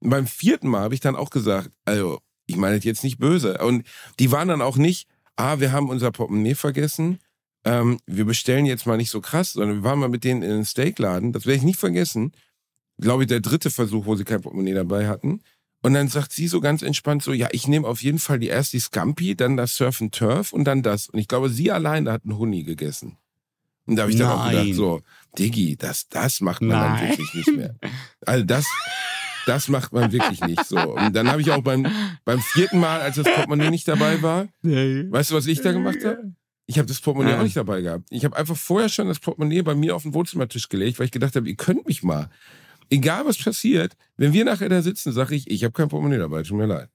Und beim vierten Mal habe ich dann auch gesagt, also ich meine das jetzt nicht böse. Und die waren dann auch nicht, ah, wir haben unser Portemonnaie vergessen. Ähm, wir bestellen jetzt mal nicht so krass, sondern wir waren mal mit denen in einen Steakladen. Das werde ich nicht vergessen. Glaube ich, der dritte Versuch, wo sie kein Portemonnaie dabei hatten. Und dann sagt sie so ganz entspannt so, ja, ich nehme auf jeden Fall die erst die Scampi, dann das Surf and Turf und dann das. Und ich glaube, sie alleine hat einen Huni gegessen. Und da habe ich dann auch Nein. gedacht so, Diggi, das, das macht man dann Nein. wirklich nicht mehr. Also das, das macht man wirklich nicht so. Und dann habe ich auch beim, beim vierten Mal, als das Portemonnaie nicht dabei war, weißt du, was ich da gemacht habe? Ich habe das Portemonnaie Ah. auch nicht dabei gehabt. Ich habe einfach vorher schon das Portemonnaie bei mir auf den Wohnzimmertisch gelegt, weil ich gedacht habe, ihr könnt mich mal. Egal was passiert, wenn wir nachher da sitzen, sage ich, ich habe kein Portemonnaie dabei, tut mir leid.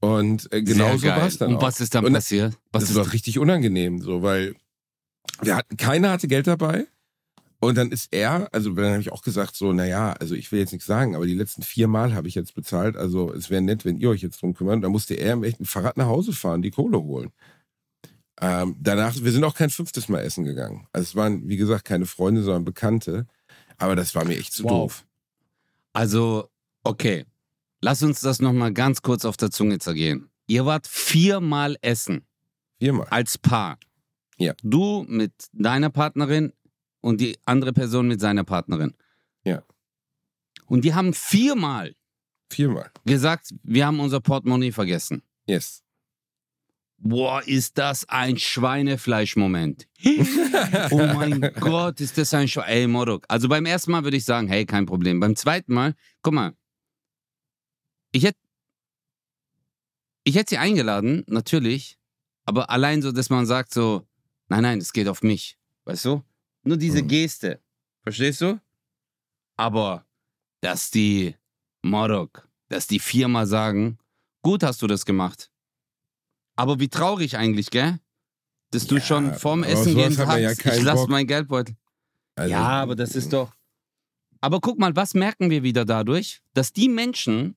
Und äh, genau so war es dann Und auch. was ist dann Und passiert? Was das ist war richtig unangenehm, so, weil wir hatten, keiner hatte Geld dabei. Und dann ist er, also dann habe ich auch gesagt, so, naja, also ich will jetzt nichts sagen, aber die letzten vier Mal habe ich jetzt bezahlt. Also es wäre nett, wenn ihr euch jetzt drum kümmert. Und dann musste er im echten Fahrrad nach Hause fahren, die Kohle holen. Ähm, danach, wir sind auch kein fünftes Mal essen gegangen. Also es waren, wie gesagt, keine Freunde, sondern Bekannte. Aber das war mir echt zu Wow. doof. Also, okay. Lass uns das nochmal ganz kurz auf der Zunge zergehen. Ihr wart viermal essen Viermal. als Paar. Ja. Du mit deiner Partnerin und die andere Person mit seiner Partnerin. Ja. Und die haben viermal Viermal. gesagt, wir haben unser Portemonnaie vergessen. Yes. Boah, ist das ein Schweinefleisch-Moment. oh mein Gott, ist das ein Schwein. Ey, Morok. Also beim ersten Mal würde ich sagen, hey, kein Problem. Beim zweiten Mal, guck mal, ich hätte ich hätte sie eingeladen, natürlich, aber allein so, dass man sagt so, nein, nein, es geht auf mich. Weißt du? Nur diese Mhm. Geste. Verstehst du? Aber, dass die Morok, dass die viermal sagen, gut hast du das gemacht. Aber wie traurig eigentlich, gell? Dass du Ja, schon vorm Essen gehen ja sagst, keinen ich lass Bock. mein Geldbeutel. Also, ja, aber das ist doch. Aber guck mal, was merken wir wieder dadurch? Dass die Menschen,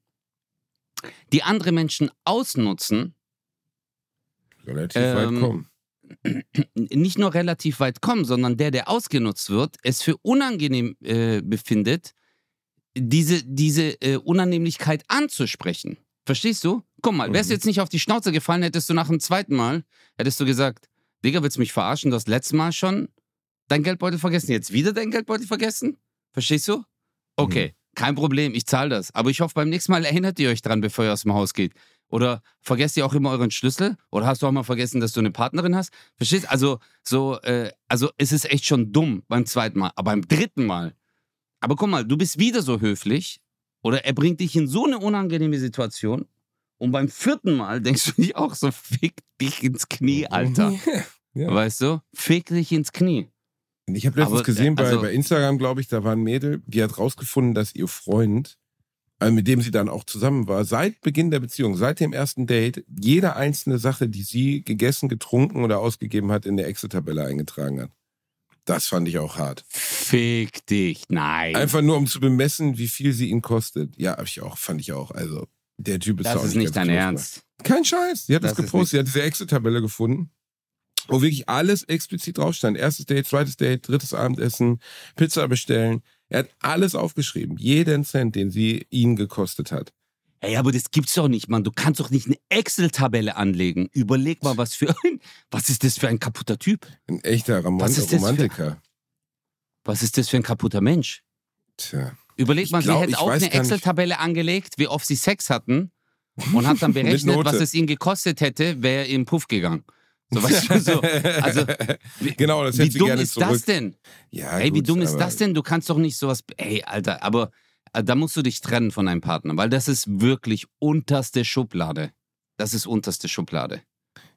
die andere Menschen ausnutzen, Relativ weit Ähm, kommen. nicht nur relativ weit kommen, sondern der, der ausgenutzt wird, es für unangenehm äh, befindet, diese, diese äh, Unannehmlichkeit anzusprechen. Verstehst du? Guck mal, wärst du Mhm. jetzt nicht auf die Schnauze gefallen, hättest du nach dem zweiten Mal, hättest du gesagt, Digga, willst du mich verarschen? Du hast letztes Mal schon dein Geldbeutel vergessen, jetzt wieder dein Geldbeutel vergessen? Verstehst du? Okay, kein Problem, ich zahle das. Aber ich hoffe, beim nächsten Mal erinnert ihr euch dran, bevor ihr aus dem Haus geht. Oder vergesst ihr auch immer euren Schlüssel? Oder hast du auch mal vergessen, dass du eine Partnerin hast? Verstehst? Also, so, äh, also es ist echt schon dumm beim zweiten Mal. Aber beim dritten Mal. Aber guck mal, du bist wieder so höflich. Oder er bringt dich in so eine unangenehme Situation. Und beim vierten Mal denkst du dich auch so, fick dich ins Knie, Alter. Ja. Weißt du? Fick dich ins Knie. Ich habe letztens Aber, gesehen bei, also- bei Instagram, glaube ich, da war ein Mädel, die hat rausgefunden, dass ihr Freund, äh, mit dem sie dann auch zusammen war, seit Beginn der Beziehung, seit dem ersten Date, jede einzelne Sache, die sie gegessen, getrunken oder ausgegeben hat, in der Excel-Tabelle eingetragen hat. Das fand ich auch hart. Fick dich. Nein. Einfach nur, um zu bemessen, wie viel sie ihn kostet. Ja, hab ich auch, fand ich auch. Also, der Typ ist das auch ist nicht dein. Ernst. Kein Scheiß. Sie hat das, Das gepostet. Sie hat diese Excel-Tabelle gefunden, wo wirklich alles explizit draufstand. Erstes Date, zweites Date, drittes Abendessen, Pizza bestellen. Er hat alles aufgeschrieben. Jeden Cent, den sie ihn gekostet hat. Ey, aber das gibt's doch nicht, Mann. Du kannst doch nicht eine Excel-Tabelle anlegen. Überleg mal, was für ein. Was ist das für ein kaputter Typ? Ein echter Romant Was ist das für- Romantiker. Was ist das für ein kaputter Mensch? Tja. Überleg Ich mal, glaub, sie hätte auch eine. Excel-Tabelle angelegt, wie oft sie Sex hatten und hat dann berechnet, was es ihn gekostet hätte, wäre er im Puff gegangen. So, weißt du, so. Also, wie- genau, das Wie hätte sie dumm ist zurück. das denn? Ja, Ey, wie gut, dumm ist das denn? Du kannst doch nicht sowas. Ey, Alter, aber äh, da musst du dich trennen von deinem Partner, weil das ist wirklich unterste Schublade. Das ist unterste Schublade.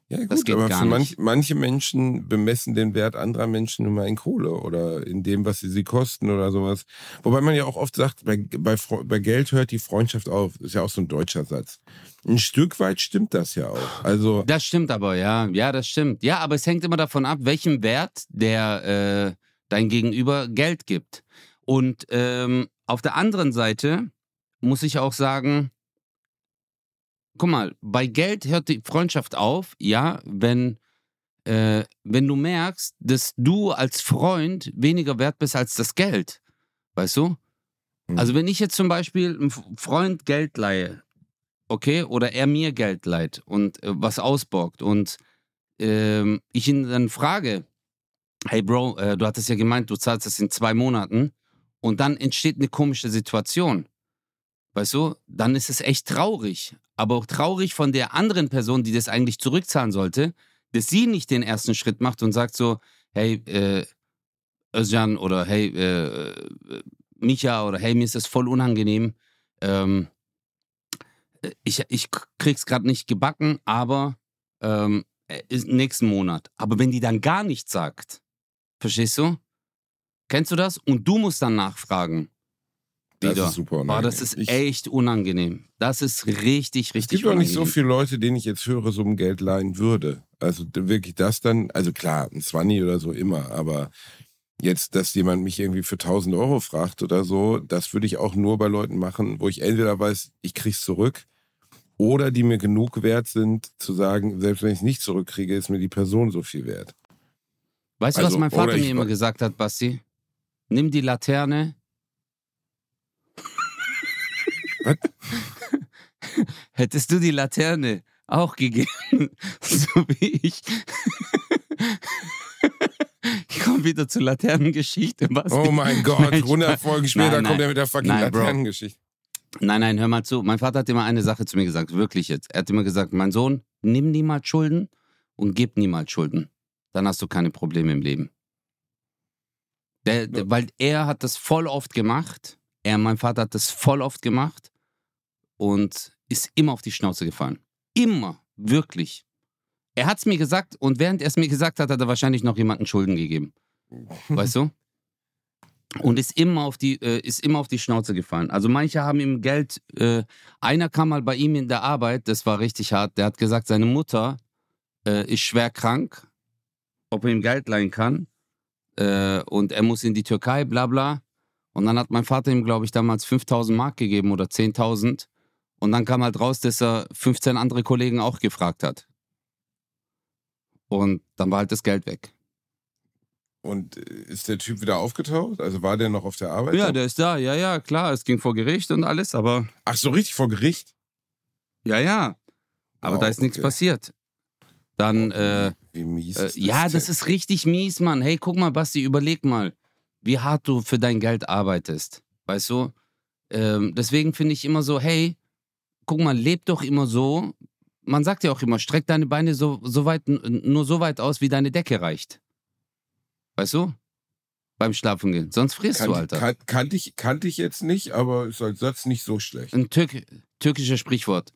Ja, Das gut, geht aber gar für manch, manche Menschen bemessen den Wert anderer Menschen mal in Kohle oder in dem, was sie sie kosten oder sowas. Wobei man ja auch oft sagt, bei, bei, bei Geld hört die Freundschaft auf. Ist ja auch so ein deutscher Satz. Ein Stück weit stimmt das ja auch. Also, Das stimmt aber, ja. Ja, das stimmt. Ja, aber es hängt immer davon ab, welchen Wert der äh, dein Gegenüber Geld gibt. Und ähm, auf der anderen Seite muss ich auch sagen, guck mal, bei Geld hört die Freundschaft auf, ja, wenn, äh, wenn du merkst, dass du als Freund weniger wert bist als das Geld. Weißt du? Hm. Also wenn ich jetzt zum Beispiel einem Freund Geld leihe, okay, oder er mir Geld leiht und äh, was ausborgt und ähm, ich ihn dann frage, hey Bro, äh, du hattest ja gemeint, du zahlst das in zwei Monaten und dann entsteht eine komische Situation. Weißt du, dann ist es echt traurig. Aber auch traurig von der anderen Person, die das eigentlich zurückzahlen sollte, dass sie nicht den ersten Schritt macht und sagt so, hey, äh, Özcan oder hey, äh, äh, Micha oder hey, mir ist das voll unangenehm. Ähm, äh, ich, ich krieg's gerade nicht gebacken, aber ähm, äh, nächsten Monat. Aber wenn die dann gar nichts sagt, verstehst du? Kennst du das? Und du musst dann nachfragen. Das ist super. Boah, das unangenehm. ist ich, echt unangenehm. Das ist richtig, richtig Es gibt auch nicht so unangenehm. viele Leute, denen ich jetzt höhere Summen Geld leihen würde. Also wirklich das dann, also klar, ein 20 oder so immer, aber jetzt, dass jemand mich irgendwie für 1000 Euro fragt oder so, das würde ich auch nur bei Leuten machen, wo ich entweder weiß, ich krieg's zurück oder die mir genug wert sind, zu sagen, selbst wenn ich es nicht zurückkriege, ist mir die Person so viel wert. Weißt du, was Also, mein Vater mir immer gesagt hat, Basti? Nimm die Laterne. Was? Hättest du die Laterne auch gegeben, so wie ich. Ich komme wieder zur Laternengeschichte, Basti. Oh mein Gott, Nein, 100 Folgen später Nein, kommt nein. er mit der fucking Nein. Laternengeschichte. Nein, nein, hör mal zu. Mein Vater hat immer eine Sache zu mir gesagt, wirklich jetzt. Er hat immer gesagt, mein Sohn, nimm niemals Schulden und gib niemals Schulden. Dann hast du keine Probleme im Leben. Der, der, weil er hat das voll oft gemacht. Er, mein Vater hat das voll oft gemacht und ist immer auf die Schnauze gefallen. Immer, wirklich. Er hat es mir gesagt und während er es mir gesagt hat, hat er wahrscheinlich noch jemanden Schulden gegeben. Weißt du? Und ist immer auf die, äh, ist immer auf die Schnauze gefallen. Also manche haben ihm Geld, äh, einer kam mal bei ihm in der Arbeit, das war richtig hart, der hat gesagt, seine Mutter äh, ist schwer krank, ob er ihm Geld leihen kann. Äh, und er muss in die Türkei, bla bla. Und dann hat mein Vater ihm, glaube ich, damals 5000 Mark gegeben oder 10.000. Und dann kam halt raus, dass er 15 andere Kollegen auch gefragt hat. Und dann war halt das Geld weg. Und äh, ist der Typ wieder aufgetaucht? Also war der noch auf der Arbeit? Ja, der ist da. Ja, ja, klar. Es ging vor Gericht und alles, aber. Ach, so richtig vor Gericht? Ja, ja. Aber Wow, da ist nichts okay. passiert. Dann, äh, Wie mies äh, ist ja, denn? das ist richtig mies, Mann. Hey, guck mal, Basti, überleg mal, wie hart du für dein Geld arbeitest. Weißt du? Ähm, deswegen finde ich immer so, hey, guck mal, leb doch immer so. Man sagt ja auch immer, streck deine Beine so, so weit, nur so weit aus, wie deine Decke reicht. Weißt du? Beim Schlafen gehen. Sonst frierst Kan du, Alter. kan kannte, ich, kannte ich jetzt nicht, aber ist als Satz nicht so schlecht. Ein Türk türkisches Sprichwort.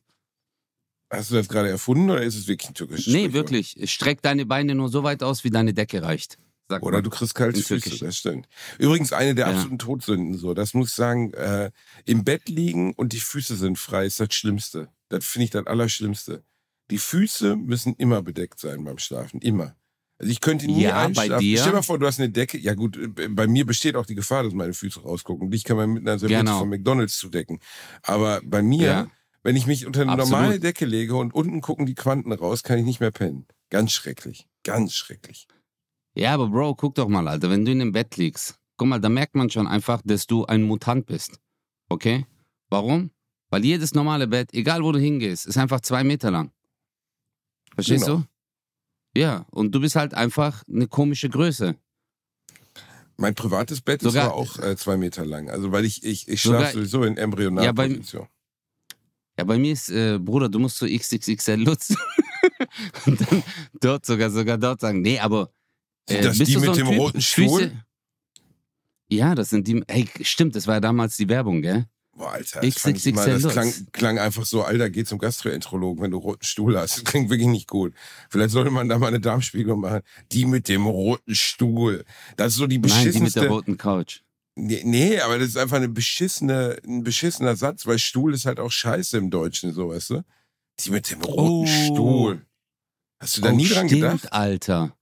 Hast du das gerade erfunden oder ist es wirklich ein türkisches Nee, Sprichwort? wirklich. Streck deine Beine nur so weit aus, wie deine Decke reicht. Sagt Oder man. du kriegst kalte In Füße, Türkisch. das stimmt. Übrigens eine der Ja. absoluten Todsünden, so, das muss ich sagen, äh, im Bett liegen und die Füße sind frei, ist das Schlimmste. Das finde ich das Allerschlimmste. Die Füße müssen immer bedeckt sein beim Schlafen, immer. Also ich könnte nie Ja, bei einschlafen. dir? Stell dir mal vor, du hast eine Decke. Ja gut, äh, bei mir besteht auch die Gefahr, dass meine Füße rausgucken. Dich kann man mit einer Serviette Genau. von McDonalds zudecken. Aber bei mir, Ja. wenn ich mich unter eine Absolut. normale Decke lege und unten gucken die Quanten raus, kann ich nicht mehr pennen. Ganz schrecklich. Ganz schrecklich. Ja, aber Bro, guck doch mal, Alter, wenn du in dem Bett liegst, guck mal, da merkt man schon einfach, dass du ein Mutant bist. Okay? Warum? Weil jedes normale Bett, egal wo du hingehst, ist einfach zwei Meter lang. Verstehst Genau. du? Ja, und du bist halt einfach eine komische Größe. Mein privates Bett Sogar- ist aber auch äh, zwei Meter lang. Also weil ich, ich, ich schlafe sowieso in Ja, bei- Embryonalposition. Ja, bei mir ist, äh, Bruder, du musst so XXXL nutzen. und dann dort sogar, sogar dort sagen, nee, aber. Äh, das die so mit ein dem Typ? roten Stuhl? Ja, das sind die. Ey, stimmt, das war ja damals die Werbung, gell? Boah, Alter, das, XXXL das klang, klang einfach so, Alter, geh zum Gastroenterologen, wenn du roten Stuhl hast. Das klingt wirklich nicht gut. Vielleicht sollte man da mal eine Darmspiegelung machen. Die mit dem roten Stuhl. Das ist so die Nein, die mit der roten Couch. Nee, nee, aber das ist einfach eine beschissene, ein beschissener Satz, weil Stuhl ist halt auch scheiße im Deutschen, so, weißt du? Die mit dem roten Oh. Stuhl. Hast du da oh, nie dran stimmt, gedacht? Alter.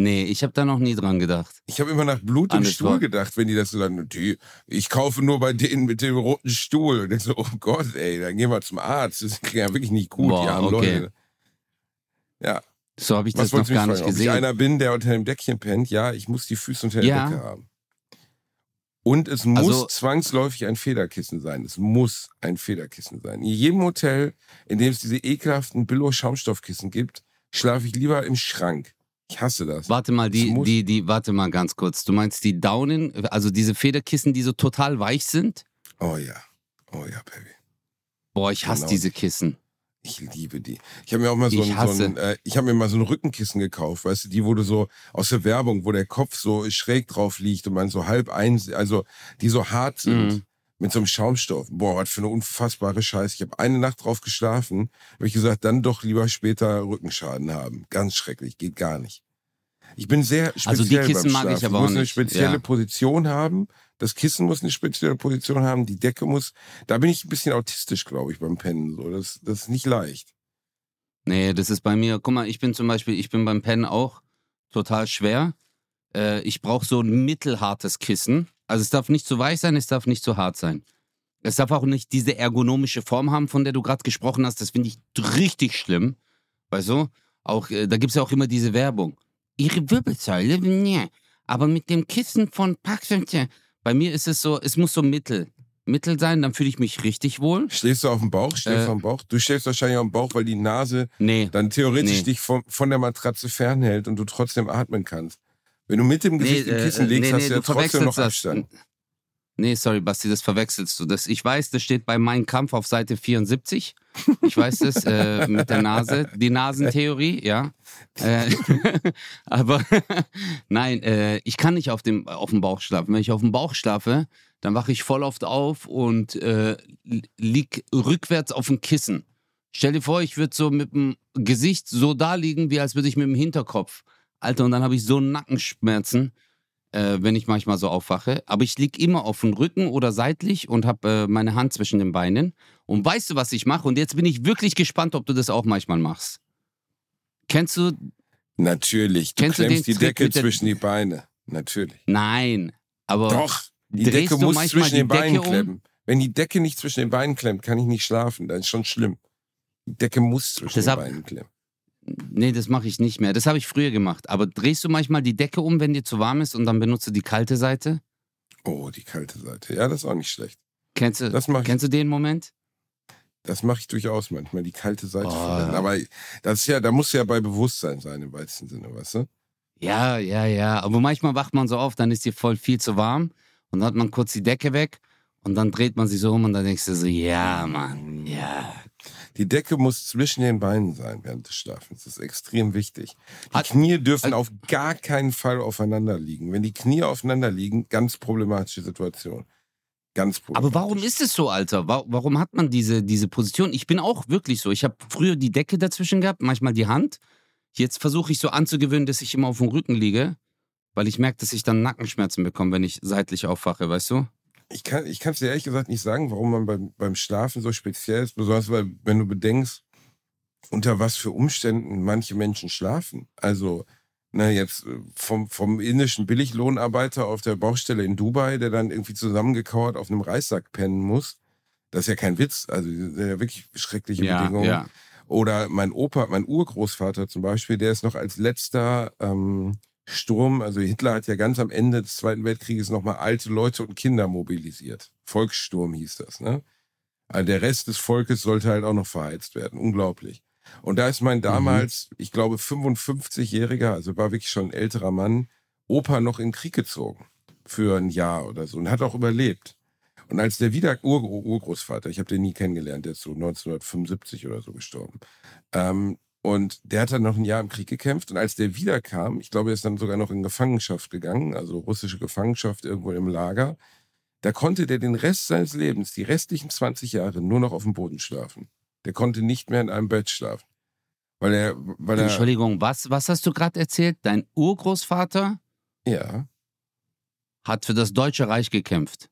Nee, ich habe da noch nie dran gedacht. Ich habe immer nach Blut im Alles Stuhl war- gedacht, wenn die das so sagen, die, ich kaufe nur bei denen mit dem roten Stuhl. Und ich so, oh Gott, ey, dann gehen wir zum Arzt. Das ist ja wirklich nicht gut, Boah, die armen okay. Leute. Ja, So habe ich was das noch gar nicht fragen? Ob ich gesehen. einer bin, der unter dem Deckchen pennt? Ja, ich muss die Füße unter der Ja. Decke haben. Und es muss Also- zwangsläufig ein Federkissen sein. Es muss ein Federkissen sein. In jedem Hotel, in dem es diese ekelhaften Billo-Schaumstoffkissen gibt, schlafe ich lieber im Schrank. Ich hasse das. Warte mal, die, die, die, warte mal ganz kurz. Du meinst die Downen, also diese Federkissen, die so total weich sind? Oh ja. Oh ja, Baby. Boah, ich hasse Genau. diese Kissen. Ich liebe die. Ich habe mir auch mal so Ich ein, so ein äh, ich habe mir mal so ein Rückenkissen gekauft, weißt du, die du so aus der Werbung, wo der Kopf so schräg drauf liegt und man so halb eins, also die so hart sind Mhm. Mit so einem Schaumstoff. Boah, was für eine unfassbare Scheiße. Ich habe eine Nacht drauf geschlafen, habe ich gesagt, dann doch lieber später Rückenschaden haben. Ganz schrecklich, geht gar nicht. Ich bin sehr speziell Also die Kissen beim mag ich aber muss auch eine nicht. spezielle Ja. Position haben. Das Kissen muss eine spezielle Position haben. Die Decke muss. Da bin ich ein bisschen autistisch, glaube ich, beim Pennen. So, das, das ist nicht leicht. Nee, das ist bei mir, guck mal, ich bin zum Beispiel, ich bin beim Pennen auch total schwer. Äh, ich brauche so ein mittelhartes Kissen. Also es darf nicht zu weich sein, es darf nicht zu hart sein. Es darf auch nicht diese ergonomische Form haben, von der du gerade gesprochen hast. Das finde ich richtig schlimm. Weißt du? Auch, äh, da gibt es ja auch immer diese Werbung. Ihre Wirbelsäule, nee. Aber mit dem Kissen von Pax, bei mir ist es so, es muss so mittel. Mittel sein, dann fühle ich mich richtig wohl. Schläfst du auf dem Bauch? Schläfst Äh. du auf dem Bauch? Du schläfst wahrscheinlich auf dem Bauch, weil die Nase Nee. dann theoretisch Nee. dich von, von der Matratze fernhält und du trotzdem atmen kannst. Wenn du mit dem Gesicht Nee, im äh, Kissen äh, legst, nee, hast nee, du ja trotzdem noch das. Abstand. Nee, sorry, Basti, das verwechselst du. Das, ich weiß, das steht bei Mein Kampf auf Seite 74. Ich weiß das äh, mit der Nase, die Nasentheorie, ja. Äh, aber nein, äh, ich kann nicht auf dem, auf dem Bauch schlafen. Wenn ich auf dem Bauch schlafe, dann wache ich voll oft auf und äh, lieg rückwärts auf dem Kissen. Stell dir vor, ich würde so mit dem Gesicht so da liegen, wie als würde ich mit dem Hinterkopf. Alter, und dann habe ich so Nackenschmerzen äh, wenn ich manchmal so aufwache. Aber ich lieg immer auf dem Rücken oder seitlich und habe äh, meine Hand zwischen den Beinen. Und weißt du, was ich mache? Und jetzt bin ich wirklich gespannt, ob du das auch manchmal machst. Kennst du? Natürlich. Du Kennst du klemmst den die Trick Decke zwischen die Beine. Natürlich. Nein. Aber Doch. Die Decke du muss zwischen den Beinen Decke um? klemmen. Wenn die Decke nicht zwischen den Beinen klemmt, kann ich nicht schlafen. Das ist schon schlimm. Die Decke muss zwischen Deshalb- den Beinen klemmen. Nee, das mache ich nicht mehr. Das habe ich früher gemacht. Aber drehst du manchmal die Decke um, wenn dir zu warm ist und dann benutzt du die kalte Seite? Oh, die kalte Seite. Ja, das ist auch nicht schlecht. Kennst du, Das mache ich, kennst du den Moment? das mach ich durchaus manchmal, die kalte Seite Oh. verwenden. Aber das ist ja, da muss ja bei Bewusstsein sein im weitesten Sinne, weißt du? Ja, ja, ja. Aber manchmal wacht man so auf, dann ist dir voll viel zu warm und dann hat man kurz die Decke weg und dann dreht man sich so um und dann denkst du so, ja, Mann, ja. Die Decke muss zwischen den Beinen sein während des Schlafens. Das ist extrem wichtig. Die Hat- Knie dürfen Hat- auf gar keinen Fall aufeinander liegen. Wenn die Knie aufeinander liegen, ganz problematische Situation. Ganz problematisch. Aber warum ist es so, Alter? Wa- Warum hat man diese, diese Position? Ich bin auch wirklich so. Ich habe früher die Decke dazwischen gehabt, manchmal die Hand. Jetzt versuche ich so anzugewöhnen, dass ich immer auf dem Rücken liege, weil ich merke, dass ich dann Nackenschmerzen bekomme, wenn ich seitlich aufwache, weißt du? Ich kann ich es dir ehrlich gesagt nicht sagen, warum man beim, beim Schlafen so speziell ist. Besonders weil, wenn du bedenkst, unter was für Umständen manche Menschen schlafen. Also, ne, jetzt äh, vom, vom indischen Billiglohnarbeiter auf der Baustelle in Dubai, der dann irgendwie zusammengekauert auf einem Reissack pennen muss. Das ist ja kein Witz. Also, das sind ja wirklich schreckliche Bedingungen. ja. Oder mein Opa, mein Urgroßvater zum Beispiel, der ist noch als letzter ähm, Sturm, also Hitler hat ja ganz am Ende des Zweiten Weltkrieges nochmal alte Leute und Kinder mobilisiert. Volkssturm hieß das, ne? Also der Rest des Volkes sollte halt auch noch verheizt werden. Unglaublich. Und da ist mein damals, ich glaube, 55-jähriger, also war wirklich schon ein älterer Mann, Opa noch in den Krieg gezogen. Für ein Jahr oder so. Und hat auch überlebt. Und als der wieder Ur Urgroßvater, ich habe den nie kennengelernt, der ist so 1975 oder so gestorben. Ähm, und der hat dann noch ein Jahr im Krieg gekämpft. Und als der wiederkam, ich glaube, er ist dann sogar noch in Gefangenschaft gegangen, also russische Gefangenschaft irgendwo im Lager. Da konnte der den Rest seines Lebens, die restlichen 20 Jahre, nur noch auf dem Boden schlafen. Der konnte nicht mehr in einem Bett schlafen. Weil er, weil er, Entschuldigung, was, was hast du gerade erzählt? Dein Urgroßvater ja, hat für das Deutsche Reich gekämpft.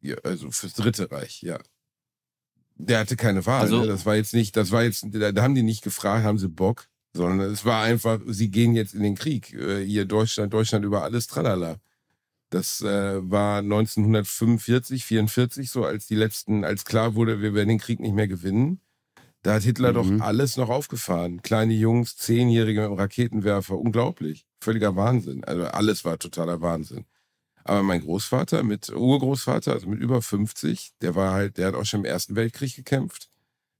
ja, also fürs Dritte Reich, ja. Der hatte keine Wahl. Also- ne? Das war jetzt nicht, das war jetzt, da, haben die nicht gefragt, haben sie Bock, sondern es war einfach, sie gehen jetzt in den Krieg. Äh, hier Deutschland, Deutschland über alles, tralala. Das äh, war 1945, 44 so, als die letzten, als klar wurde, wir werden den Krieg nicht mehr gewinnen. Da hat Hitler Mhm. doch alles noch aufgefahren. Kleine Jungs, Zehnjährige mit einem Raketenwerfer, unglaublich. Völliger Wahnsinn. Also alles war totaler Wahnsinn. Aber mein Großvater mit Urgroßvater, also mit über 50, der war halt, der hat auch schon im Ersten Weltkrieg gekämpft.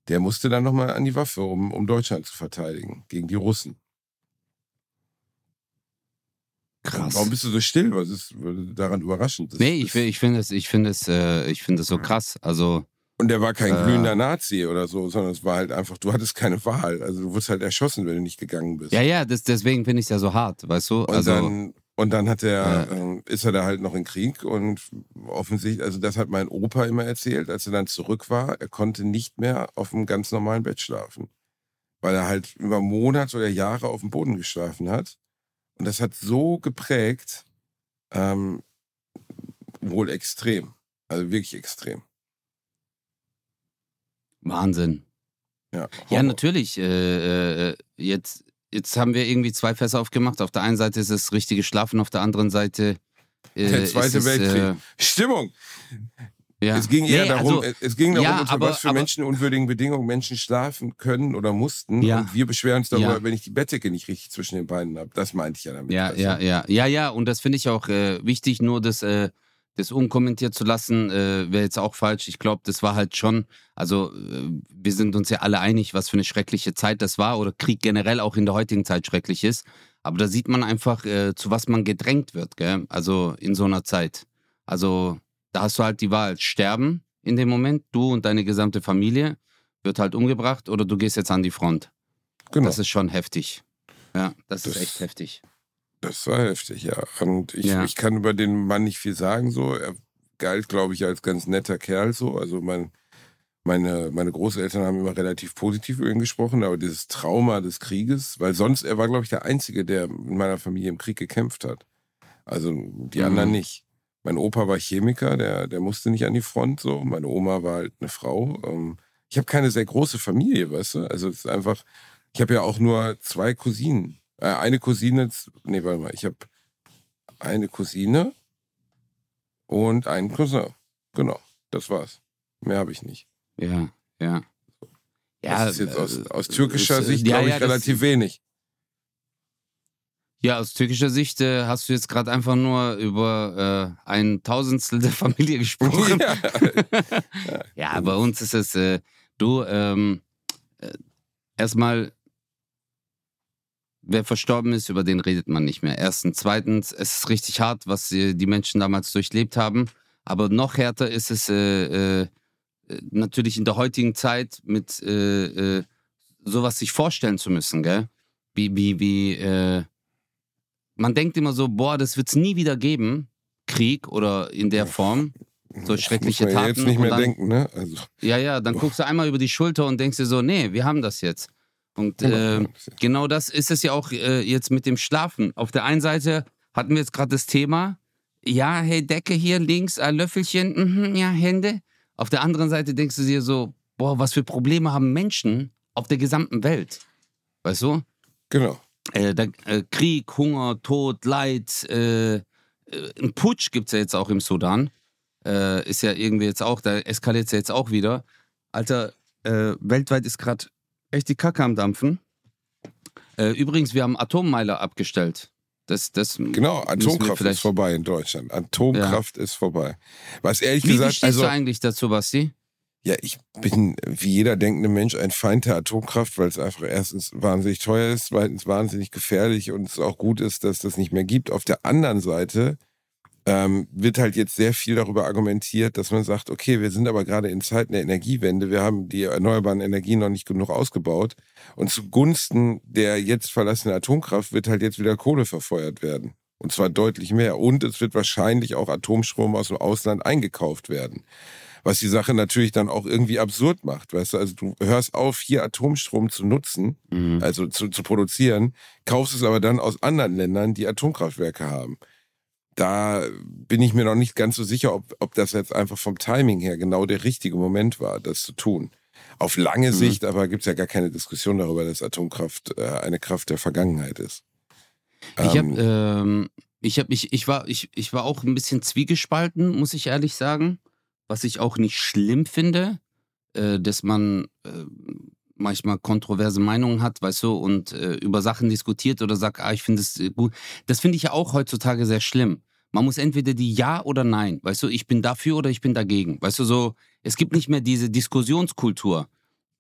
Der musste dann nochmal an die Waffe, um, um Deutschland zu verteidigen gegen die Russen. Krass. Warum bist du so still? Was ist daran überraschend? Das Nee, ich, ich finde es ich find es, äh, ich es so krass. Also, Und der war kein Äh. glühender Nazi oder so, sondern es war halt einfach, du hattest keine Wahl. Also du wurdest halt erschossen, wenn du nicht gegangen bist. ja, ja, das, deswegen finde ich es ja so hart, weißt du? Und Also, dann, und dann hat er, ähm, ist er da halt noch in Krieg und offensichtlich, also das hat mein Opa immer erzählt, als er dann zurück war, er konnte nicht mehr auf einem ganz normalen Bett schlafen. Weil er halt über Monate oder Jahre auf dem Boden geschlafen hat. Und das hat so geprägt, ähm, wohl extrem. Also wirklich extrem. Wahnsinn. Ja, Ja, natürlich. Äh, äh, jetzt, jetzt haben wir irgendwie zwei Fässer aufgemacht. Auf der einen Seite ist es richtige Schlafen, auf der anderen Seite. Äh, Der Zweite es, Weltkrieg. Stimmung! Äh, ja. Es ging eher Nee, darum, also, es ging darum, ja, unter aber- was für aber- menschenunwürdigen Bedingungen Menschen schlafen können oder mussten. Ja. Und wir beschweren uns darüber, wenn ich die Bettdecke nicht richtig zwischen den Beinen habe. Das meinte ich ja damit. Ja, du? ja, ja, ja, ja. Und das finde ich auch äh, wichtig, nur das, äh, das unkommentiert zu lassen, äh, wäre jetzt auch falsch. Ich glaube, das war halt schon, also äh, wir sind uns ja alle einig, was für eine schreckliche Zeit das war oder Krieg generell auch in der heutigen Zeit schrecklich ist. Aber da sieht man einfach, äh, zu was man gedrängt wird, gell? Also in so einer Zeit. Also da hast du halt die Wahl, sterben in dem Moment, du und deine gesamte Familie wird halt umgebracht oder du gehst jetzt an die Front. Genau. Das ist schon heftig. Ja, das, Das- ist echt heftig. Das war heftig, ja. Und ich, Ja. ich kann über den Mann nicht viel sagen, so. Er galt, glaube ich, als ganz netter Kerl, so. Also mein, meine, meine Großeltern haben immer relativ positiv über ihn gesprochen, aber dieses Trauma des Krieges, weil sonst, er war, glaube ich, der Einzige, der in meiner Familie im Krieg gekämpft hat. Also die Mhm. anderen nicht. Mein Opa war Chemiker, der, der musste nicht an die Front, so. Meine Oma war halt eine Frau. Ähm, ich habe keine sehr große Familie, weißt du? Also es ist einfach, ich habe ja auch nur zwei Cousinen. Äh, eine Cousine, nee, warte mal, ich habe eine Cousine und einen Cousin. Genau, das war's. Mehr habe ich nicht. Ja, ja. Ja, das ist jetzt aus, aus türkischer ist, Sicht, ja, glaube ich, ja, das- relativ wenig. Ja, aus türkischer Sicht äh, hast du jetzt gerade einfach nur über äh, ein Tausendstel der Familie gesprochen. ja. Ja, bei uns ist es, äh, du, ähm, äh, erstmal, wer verstorben ist, über den redet man nicht mehr. Erstens. Zweitens, es ist richtig hart, was die Menschen damals durchlebt haben. Aber noch härter ist es äh, äh, natürlich in der heutigen Zeit mit äh, äh, sowas sich vorstellen zu müssen, gell? Wie, wie, wie, äh, man denkt immer so, boah, das wird es nie wieder geben, Krieg oder in der Form. So Das schreckliche muss man Taten jetzt nicht mehr dann- denken, ne? Also, Ja, ja, dann guckst du einmal über die Schulter und denkst dir so, nee, wir haben das jetzt. Und äh, genau das ist es ja auch äh, jetzt mit dem Schlafen. Auf der einen Seite hatten wir jetzt gerade das Thema, ja, hey, Decke hier links, ein Löffelchen, mhm, ja, Hände. Auf der anderen Seite denkst du dir so, boah, was für Probleme haben Menschen auf der gesamten Welt. Weißt du? genau. Äh, da, äh, Krieg, Hunger, Tod, Leid, äh, ein Putsch gibt es ja jetzt auch im Sudan. Ist ja irgendwie jetzt auch, da eskaliert es ja jetzt auch wieder. Alter, weltweit ist gerade echt die Kacke am Dampfen. Äh, übrigens, wir haben Atommeiler abgestellt. Das, das Genau, Atomkraft ist vorbei in Deutschland. Atomkraft ist vorbei. Was ehrlich Wie, wie gesagt, stehst also du eigentlich dazu, Basti? ja, ich bin wie jeder denkende Mensch ein Feind der Atomkraft, weil es einfach erstens wahnsinnig teuer ist, zweitens wahnsinnig gefährlich und es auch gut ist, dass das nicht mehr gibt. Auf der anderen Seite ähm, wird halt jetzt sehr viel darüber argumentiert, dass man sagt, okay, wir sind aber gerade in Zeiten der Energiewende, wir haben die erneuerbaren Energien noch nicht genug ausgebaut und zugunsten der jetzt verlassenen Atomkraft wird halt jetzt wieder Kohle verfeuert werden. Und zwar deutlich mehr. Und es wird wahrscheinlich auch Atomstrom aus dem Ausland eingekauft werden. Was die Sache natürlich dann auch irgendwie absurd macht. Weißt du, also du hörst auf, hier Atomstrom zu nutzen, Mhm. also zu, zu produzieren, kaufst es aber dann aus anderen Ländern, die Atomkraftwerke haben. Da bin ich mir noch nicht ganz so sicher, ob, ob das jetzt einfach vom Timing her genau der richtige Moment war, das zu tun. Auf lange Mhm. Sicht aber gibt es ja gar keine Diskussion darüber, dass Atomkraft äh, eine Kraft der Vergangenheit ist. Ich Ähm, habe, ähm, ich habe, ich, ich war, ich, ich war auch ein bisschen zwiegespalten, muss ich ehrlich sagen. Was ich auch nicht schlimm finde, äh, dass man äh, manchmal kontroverse Meinungen hat, weißt du, und äh, über Sachen diskutiert oder sagt, ah, ich finde es äh, gut. Das finde ich ja auch heutzutage sehr schlimm. Man muss entweder die Ja oder Nein, weißt du, ich bin dafür oder ich bin dagegen. Weißt du, so, es gibt nicht mehr diese Diskussionskultur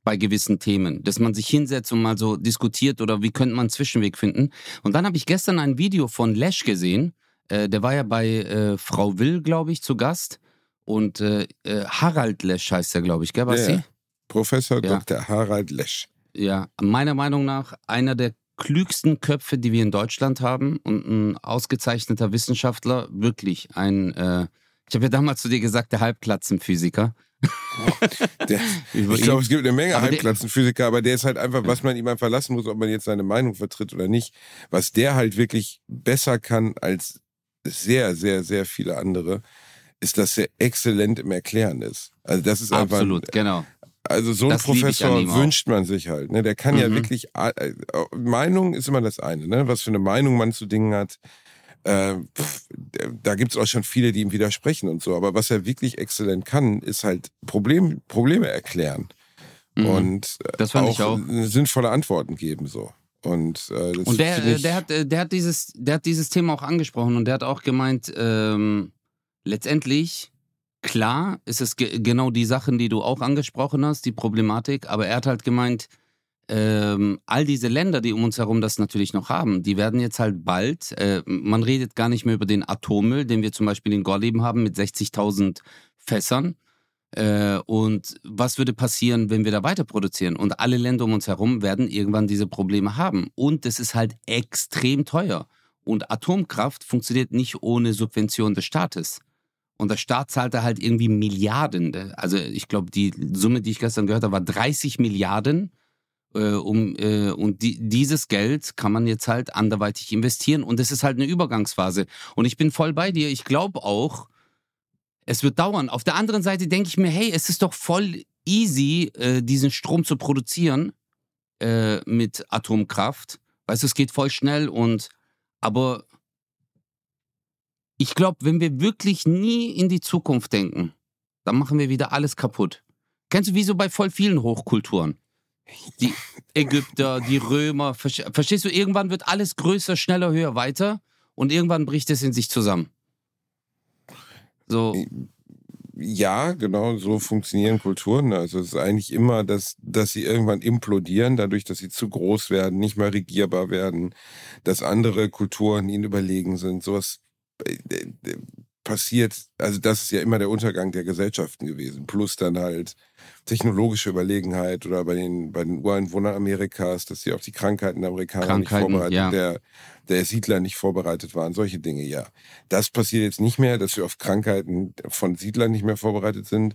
bei gewissen Themen, dass man sich hinsetzt und mal so diskutiert oder wie könnte man einen Zwischenweg finden. Und dann habe ich gestern ein Video von Lesch gesehen. Äh, der war ja bei äh, Frau Will, glaube ich, zu Gast. Und äh, äh, Harald Lesch heißt er, glaube ich, gell, Basti? Ja, Professor Ja. Dr. Harald Lesch. Ja, meiner Meinung nach einer der klügsten Köpfe, die wir in Deutschland haben und ein ausgezeichneter Wissenschaftler. Wirklich ein, äh, ich habe ja damals zu dir gesagt, der Halbklatzenphysiker. Der, ich glaube, es gibt eine Menge Aber Halbklassenphysiker, aber der ist halt einfach, was man ihm einfach lassen muss, ob man jetzt seine Meinung vertritt oder nicht. Was der halt wirklich besser kann als sehr, sehr, sehr viele andere, ist, dass er exzellent im Erklären ist. Also das ist einfach, Absolut, genau. Also so ein Professor wünscht man sich halt. Ne? Der kann ja Mhm. wirklich, äh, Meinung ist immer das eine, ne? was für eine Meinung man zu Dingen hat. Äh, pff, da gibt's auch schon viele, die ihm widersprechen und so. Aber was er wirklich exzellent kann, ist halt Problem, Probleme erklären Mhm. und äh, auch, auch. sinnvolle Antworten geben so. Und, äh, Und der, ich, der, hat, äh, der, hat dieses, der hat dieses Thema auch angesprochen und der hat auch gemeint, ähm, letztendlich, klar, ist es ge genau die Sachen, die du auch angesprochen hast, die Problematik, aber er hat halt gemeint, ähm, all diese Länder, die um uns herum das natürlich noch haben, die werden jetzt halt bald, äh, man redet gar nicht mehr über den Atommüll, den wir zum Beispiel in Gorleben haben mit 60.000 Fässern. Äh, und was würde passieren, wenn wir da weiter produzieren? Und alle Länder um uns herum werden irgendwann diese Probleme haben. Und es ist halt extrem teuer. Und Atomkraft funktioniert nicht ohne Subvention des Staates. Und der Staat zahlt da halt irgendwie Milliarden. Also ich glaube, die Summe, die ich gestern gehört habe, war 30 Milliarden. Äh, um, äh, und die, dieses Geld kann man jetzt halt anderweitig investieren. Und es ist halt eine Übergangsphase. Und ich bin voll bei dir. Ich glaube auch, es wird dauern. Auf der anderen Seite denke ich mir, hey, es ist doch voll easy, äh, diesen Strom zu produzieren äh, mit Atomkraft. Weißt du, es geht voll schnell und aber ich glaube, wenn wir wirklich nie in die Zukunft denken, dann machen wir wieder alles kaputt. Kennst du, wie so bei voll vielen Hochkulturen? Die Ägypter, die Römer, verstehst du, irgendwann wird alles größer, schneller, höher, weiter und irgendwann bricht es in sich zusammen. So. Ja, genau, so funktionieren Kulturen. Also es ist eigentlich immer, dass, dass sie irgendwann implodieren, dadurch, dass sie zu groß werden, nicht mehr regierbar werden, dass andere Kulturen ihnen überlegen sind. Sowas passiert, also das ist ja immer der Untergang der Gesellschaften gewesen. Plus dann halt technologische Überlegenheit oder bei den, bei den Ureinwohnern Amerikas, dass sie auf die Krankheiten der Amerikaner Krankheiten, nicht vorbereitet, ja. der, der Siedler nicht vorbereitet waren, solche Dinge, ja. Das passiert jetzt nicht mehr, dass wir auf Krankheiten von Siedlern nicht mehr vorbereitet sind.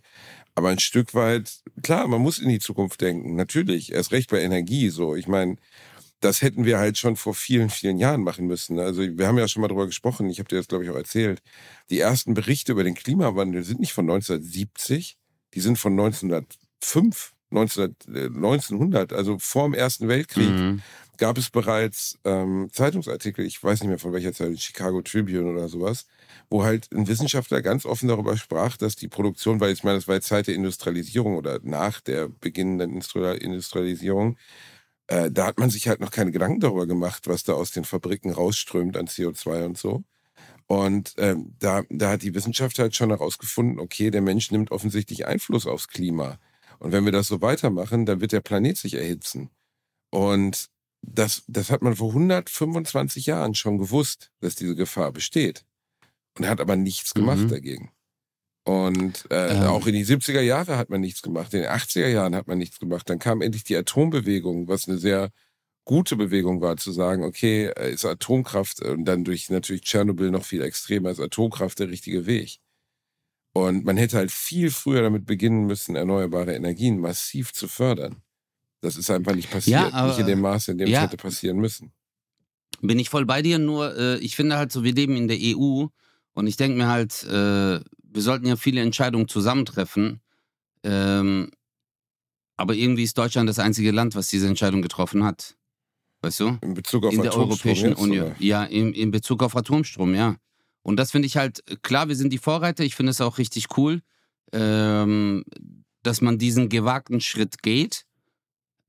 Aber ein Stück weit, klar, man muss in die Zukunft denken, natürlich, erst recht bei Energie, so. Ich meine, das hätten wir halt schon vor vielen, vielen Jahren machen müssen. Also wir haben ja schon mal darüber gesprochen, ich habe dir das, glaube ich, auch erzählt. Die ersten Berichte über den Klimawandel sind nicht von 1970, die sind von 1905, 1900, 1900 also vor dem Ersten Weltkrieg. Mhm. Gab es bereits ähm, Zeitungsartikel, ich weiß nicht mehr von welcher Zeit, Chicago Tribune oder sowas, wo halt ein Wissenschaftler ganz offen darüber sprach, dass die Produktion, weil ich meine, das war Zeit der Industrialisierung oder nach der beginnenden Industrialisierung, äh, da hat man sich halt noch keine Gedanken darüber gemacht, was da aus den Fabriken rausströmt an CO2 und so. Und ähm, da, da hat die Wissenschaft halt schon herausgefunden, okay, der Mensch nimmt offensichtlich Einfluss aufs Klima. Und wenn wir das so weitermachen, dann wird der Planet sich erhitzen. Und das, das hat man vor 125 Jahren schon gewusst, dass diese Gefahr besteht. Und hat aber nichts gemacht mhm. dagegen. Und äh, ähm. auch in die 70er Jahre hat man nichts gemacht, in den 80er Jahren hat man nichts gemacht. Dann kam endlich die Atombewegung, was eine sehr gute Bewegung war, zu sagen, okay, äh, ist Atomkraft und dann durch natürlich Tschernobyl noch viel extremer, ist Atomkraft der richtige Weg. Und man hätte halt viel früher damit beginnen müssen, erneuerbare Energien massiv zu fördern. Das ist einfach nicht passiert, ja, aber, nicht in dem Maße, in dem ja, es hätte passieren müssen. Bin ich voll bei dir, nur äh, ich finde halt so, wir leben in der EU und ich denke mir halt, äh, wir sollten ja viele Entscheidungen zusammentreffen. Ähm, aber irgendwie ist Deutschland das einzige Land, was diese Entscheidung getroffen hat. Weißt du? In Bezug auf in der Europäischen jetzt, Union. Oder? Ja, in, in Bezug auf Atomstrom, ja. Und das finde ich halt, klar, wir sind die Vorreiter. Ich finde es auch richtig cool, ähm, dass man diesen gewagten Schritt geht.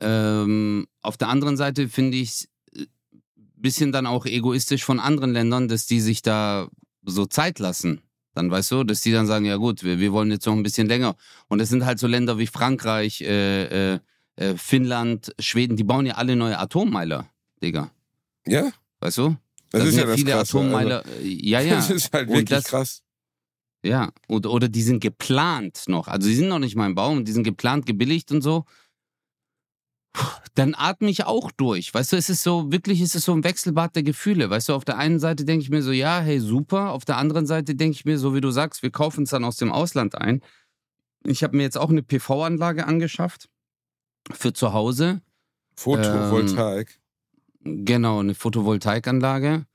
Ähm, auf der anderen Seite finde ich es ein äh, bisschen dann auch egoistisch von anderen Ländern, dass die sich da so Zeit lassen. Dann weißt du, dass die dann sagen, ja gut, wir, wir wollen jetzt noch ein bisschen länger. Und es sind halt so Länder wie Frankreich, äh, äh, äh, Finnland, Schweden, die bauen ja alle neue Atommeiler, Digga. Ja. Weißt du? Das, das ist ja viele Krasse, Atommeiler. Also, ja, ja. Das ist halt wirklich das, krass. Ja, oder, oder die sind geplant noch. Also die sind noch nicht mal im Baum, die sind geplant, gebilligt und so dann atme ich auch durch. Weißt du, es ist so, wirklich ist es so ein Wechselbad der Gefühle. Weißt du, auf der einen Seite denke ich mir so, ja, hey, super. Auf der anderen Seite denke ich mir, so wie du sagst, wir kaufen es dann aus dem Ausland ein. Ich habe mir jetzt auch eine PV-Anlage angeschafft für zu Hause. Photovoltaik. Ähm, genau, eine Photovoltaikanlage.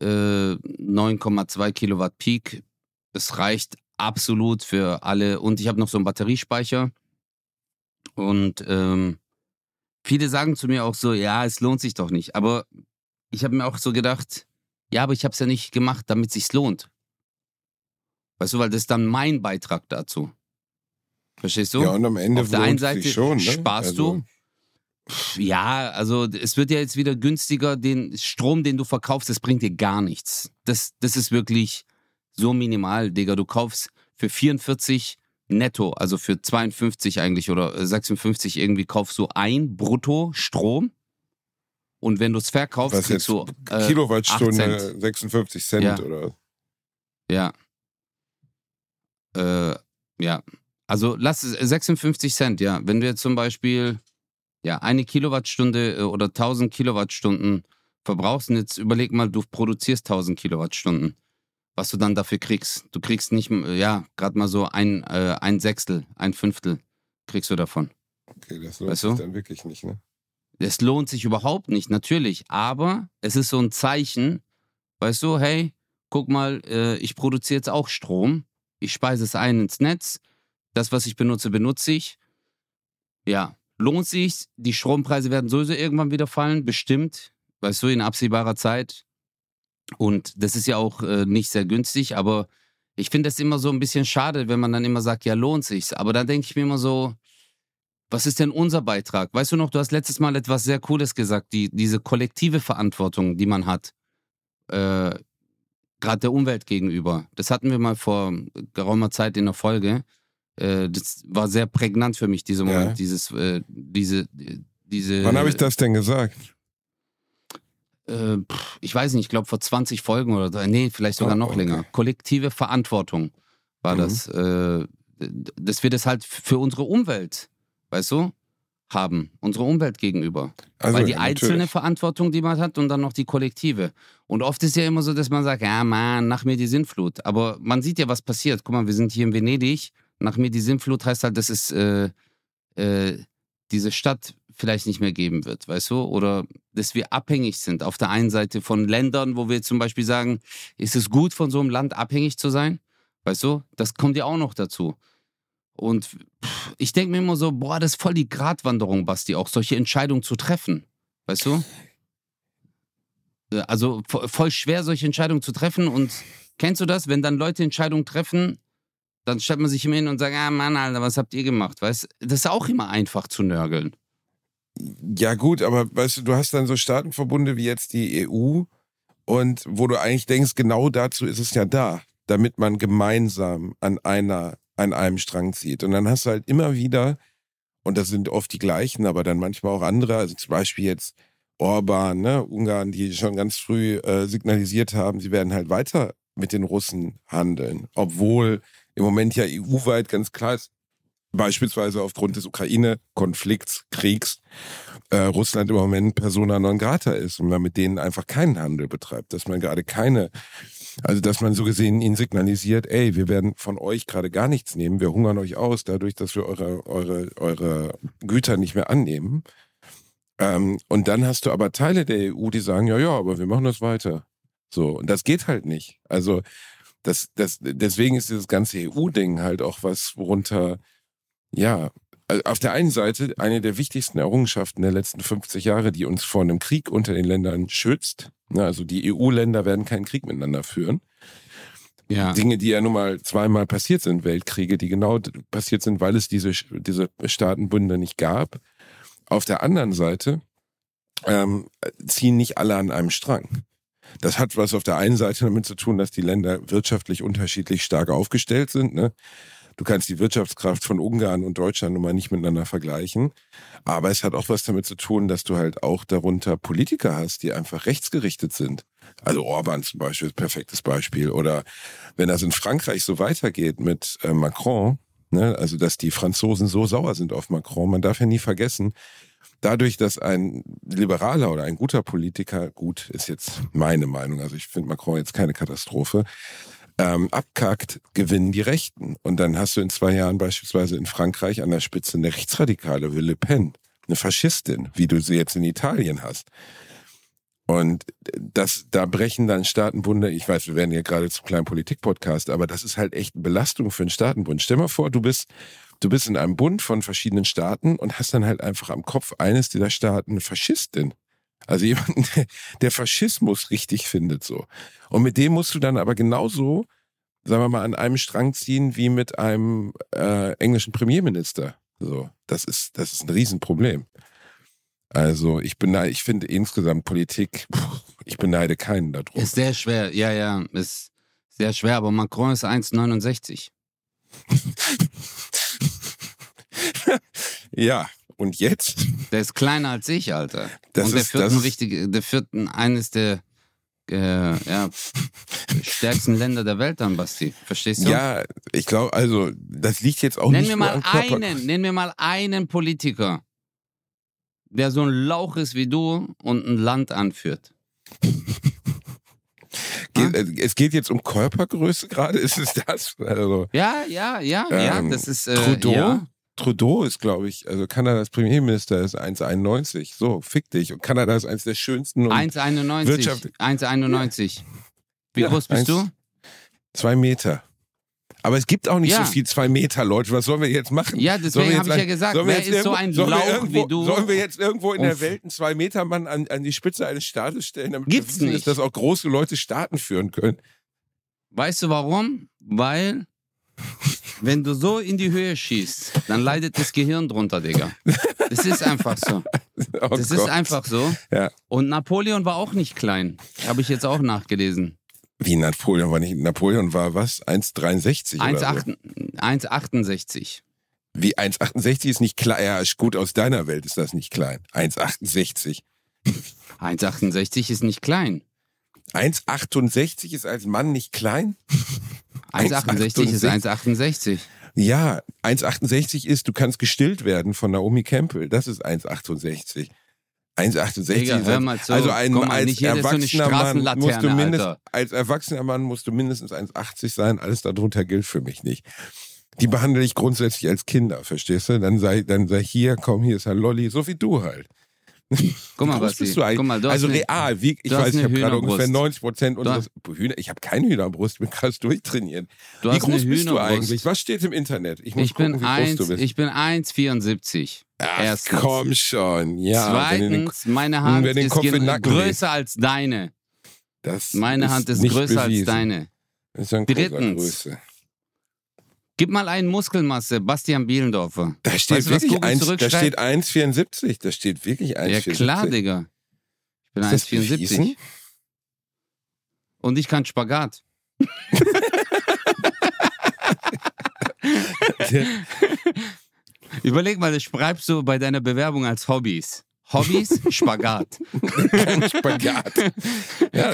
Äh, 9,2 Kilowatt Peak. Es reicht absolut für alle. Und ich habe noch so einen Batteriespeicher. Und ähm, Viele sagen zu mir auch so, ja, es lohnt sich doch nicht. Aber ich habe mir auch so gedacht, ja, aber ich habe es ja nicht gemacht, damit es sich lohnt. Weißt du, weil das ist dann mein Beitrag dazu. Verstehst du? Ja, und am Ende Auf der einen Seite schon, ne? sparst also. du. Ja, also es wird ja jetzt wieder günstiger, den Strom, den du verkaufst, das bringt dir gar nichts. Das, das ist wirklich so minimal, Digga. Du kaufst für 44 netto, also für 52 eigentlich oder 56 äh, irgendwie kaufst du ein brutto Strom. Und wenn du es verkaufst, Was kriegst du äh, Kilowattstunde 56 Cent ja. oder? Ja. Äh, ja. Also lass es 56 Cent, ja. Wenn du jetzt zum Beispiel ja, eine Kilowattstunde äh, oder 1000 Kilowattstunden verbrauchst und jetzt überleg mal, du produzierst 1000 Kilowattstunden was du dann dafür kriegst. Du kriegst nicht, ja, gerade mal so ein, äh, ein Sechstel, ein Fünftel kriegst du davon. Okay, das lohnt weißt sich du? dann wirklich nicht, ne? Es lohnt sich überhaupt nicht, natürlich. Aber es ist so ein Zeichen, weißt du, hey, guck mal, äh, ich produziere jetzt auch Strom. Ich speise es ein ins Netz. Das, was ich benutze, benutze ich. Ja, lohnt sich. Die Strompreise werden sowieso irgendwann wieder fallen, bestimmt. Weißt du, in absehbarer Zeit. Und das ist ja auch äh, nicht sehr günstig, aber ich finde es immer so ein bisschen schade, wenn man dann immer sagt, ja, lohnt sich's. Aber dann denke ich mir immer so, was ist denn unser Beitrag? Weißt du noch, du hast letztes Mal etwas sehr Cooles gesagt, die, diese kollektive Verantwortung, die man hat, äh, gerade der Umwelt gegenüber. Das hatten wir mal vor geraumer Zeit in der Folge. Äh, das war sehr prägnant für mich, dieser Moment, Ja. dieses, äh, diese, diese. Wann habe ich das denn gesagt? Äh, ich weiß nicht, ich glaube vor 20 Folgen oder so. Nee, vielleicht sogar Oh, noch okay. länger. Kollektive Verantwortung war Mhm. das. Äh, dass wir das halt für unsere Umwelt, weißt du, haben. Unsere Umwelt gegenüber. Also, Weil die ja, einzelne natürlich. Verantwortung, die man hat, und dann noch die kollektive. Und oft ist ja immer so, dass man sagt, ja, Mann, nach mir die Sintflut. Aber man sieht ja, was passiert. Guck mal, wir sind hier in Venedig. Nach mir die Sintflut heißt halt, dass es äh, äh, diese Stadt vielleicht nicht mehr geben wird, weißt du? Oder dass wir abhängig sind. Auf der einen Seite von Ländern, wo wir zum Beispiel sagen, ist es gut, von so einem Land abhängig zu sein? Weißt du? Das kommt ja auch noch dazu. Und ich denke mir immer so, boah, das ist voll die Gratwanderung, Basti, auch solche Entscheidungen zu treffen. Weißt du? Äh, Also vo- voll schwer, solche Entscheidungen zu treffen. Und kennst du das, wenn dann Leute Entscheidungen treffen, dann stellt man sich immer hin und sagt, ah Mann, Alter, was habt ihr gemacht? Weißt das ist auch immer einfach zu nörgeln. Ja, gut, aber weißt du, du hast dann so Staatenverbunde wie jetzt die EU und wo du eigentlich denkst, genau dazu ist es ja da, damit man gemeinsam an einer, an einem Strang zieht. Und dann hast du halt immer wieder, und das sind oft die gleichen, aber dann manchmal auch andere, also zum Beispiel jetzt Orban, ne, Ungarn, die schon ganz früh äh, signalisiert haben, sie werden halt weiter mit den Russen handeln, obwohl im Moment ja EU-weit ganz klar ist, beispielsweise aufgrund des Ukraine-Konflikts, Kriegs, äh, Russland im Moment persona non grata ist und man mit denen einfach keinen Handel betreibt, dass man gerade keine, also dass man so gesehen ihnen signalisiert, ey, wir werden von euch gerade gar nichts nehmen, wir hungern euch aus, dadurch, dass wir eure, eure, eure Güter nicht mehr annehmen. Ähm, und dann hast du aber Teile der EU, die sagen, ja, ja, aber wir machen das weiter. So, und das geht halt nicht. Also das, das, deswegen ist dieses ganze EU-Ding halt auch was, worunter, ja, auf der einen Seite eine der wichtigsten Errungenschaften der letzten 50 Jahre, die uns vor einem Krieg unter den Ländern schützt. Ne, Also die EU-Länder werden keinen Krieg miteinander führen. Ja. Dinge, die ja nun mal zweimal passiert sind, Weltkriege, die genau passiert sind, weil es diese, diese Staatenbünde nicht gab. Auf der anderen Seite ähm, ziehen nicht alle an einem Strang. Das hat was auf der einen Seite damit zu tun, dass die Länder wirtschaftlich unterschiedlich stark aufgestellt sind. Ne? Du kannst die Wirtschaftskraft von Ungarn und Deutschland nun mal nicht miteinander vergleichen. Aber es hat auch was damit zu tun, dass du halt auch darunter Politiker hast, die einfach rechtsgerichtet sind. Also Orban zum Beispiel ist ein perfektes Beispiel. Oder wenn das in Frankreich so weitergeht mit äh, Macron, ne, also dass die Franzosen so sauer sind auf Macron, man darf ja nie vergessen, dadurch, dass ein liberaler oder ein guter Politiker, gut, ist jetzt meine Meinung, also ich finde Macron jetzt keine Katastrophe, ähm, abkackt, gewinnen die Rechten. Und dann hast du in zwei Jahren beispielsweise in Frankreich an der Spitze eine Rechtsradikale wie Le Pen, eine Faschistin, wie du sie jetzt in Italien hast. Und das, da brechen dann Staatenbunde, ich weiß, wir werden hier gerade zum kleinen Politik-Podcast, aber das ist halt echt eine Belastung für einen Staatenbund. Stell mal vor, du bist, du bist in einem Bund von verschiedenen Staaten und hast dann halt einfach am Kopf eines dieser Staaten eine Faschistin. Also jemanden, der, Faschismus richtig findet, so. Und mit dem musst du dann aber genauso, sagen wir mal, an einem Strang ziehen wie mit einem äh, englischen Premierminister. So, das ist, das ist ein Riesenproblem. Also ich beneide, ich finde insgesamt Politik, ich beneide keinen darum. Ist sehr schwer, ja, ja, ist sehr schwer, aber Macron ist 1,69. ja, und jetzt? Der ist kleiner als ich, Alter. Das Und der ist- führt das ein ist- wichtige, der führt ein- eines der äh, ja, stärksten Länder der Welt an, Basti. Verstehst du? Ja, ich glaube, also das liegt jetzt auch Nenn nicht mir mal einen, nenn mir mal einen Politiker, der so ein Lauch ist wie du und ein Land anführt. Geht, äh, es geht jetzt um Körpergröße gerade, ist es das? Also, Ja, ja, ja, ja, Ähm, das ist äh, Trudeau? Ja. Trudeau ist, glaube ich, also Kanadas Premierminister ist 1,91. So, fick dich. Und Kanada ist eins der schönsten und 1,91. Wirtschaft- 1,91. Wie Ja, groß bist eins- du? zwei Meter. Aber es gibt auch nicht Ja. so viel zwei Meter, Leute. Was sollen wir jetzt machen? Ja, deswegen habe ich ja gesagt, wer jetzt ist so ein Lauch irgendwo, wie du? Sollen wir jetzt irgendwo in der Und- Welt einen Zwei-Meter-Mann an, an die Spitze eines Staates stellen, damit Gibt's wir wissen, nicht. dass auch große Leute Staaten führen können? Weißt du warum? Weil, wenn du so in die Höhe schießt, dann leidet das Gehirn drunter, Digga. Das ist einfach so. Oh Das ist Gott. einfach so. Ja. Und Napoleon war auch nicht klein. Habe ich jetzt auch nachgelesen. Wie Napoleon war nicht. Napoleon war was? 1,63 oder so. 1,8 1,68. Wie 1,68 ist nicht klein. Ja, ist gut, aus deiner Welt ist das nicht klein. 1,68. 1,68 ist nicht klein. 1,68 ist als Mann nicht klein? 1,68 ist 1,68. Ja, 1,68 ist, du kannst gestillt werden von Naomi Campbell. Das ist 1,68. 1,68 Digga, ist also ein, mal, als ist so erwachsener Mann musst du mindest, Alter. als erwachsener Mann musst du mindestens 1,80 sein. Alles darunter gilt für mich nicht. Die behandle ich grundsätzlich als Kinder, verstehst du? Dann sei, dann sei hier, komm, hier ist ein Lolli, so wie du halt. Guck mal, groß Basti. bist du eigentlich? Mal, du also eine- real, wie, ich weiß, ich habe gerade ungefähr 90 Prozent unseres Hühner. Ich habe keine Hühnerbrust, bin krass durchtrainiert. Du wie groß bist du eigentlich? Was steht im Internet? Ich muss Ich bin, gucken, wie groß eins, du bist. ich bin 1,74. Ach, Erstens. komm schon. Ja, du den, Zweitens, meine Hand ist größer als deine. das Meine Hand ist größer als bewiesen. deine. Ein großer Drittens. Gib mal einen Muskelmasse, Bastian Bielendorfer. Da steht Weißt du, wirklich Google eins, da zurückschreibt? steht 1,74. Da steht wirklich 1,74. Ja klar, Digga. Ich bin Ist das 1,74. bewiesen? Und ich kann Spagat. Überleg mal, das schreibst du bei deiner Bewerbung als Hobbys. Hobbys, Spagat. Spagat. Ja,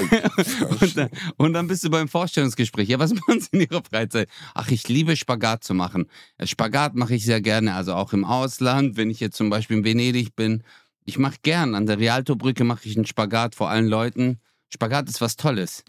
Und dann, und dann bist du beim Vorstellungsgespräch. Ja, was machen Sie in Ihrer Freizeit? Ach, ich liebe Spagat zu machen. Spagat mache ich sehr gerne, also auch im Ausland, wenn ich jetzt zum Beispiel in Venedig bin. Ich mache gern, an der Rialto-Brücke mache ich einen Spagat vor allen Leuten. Spagat ist was Tolles.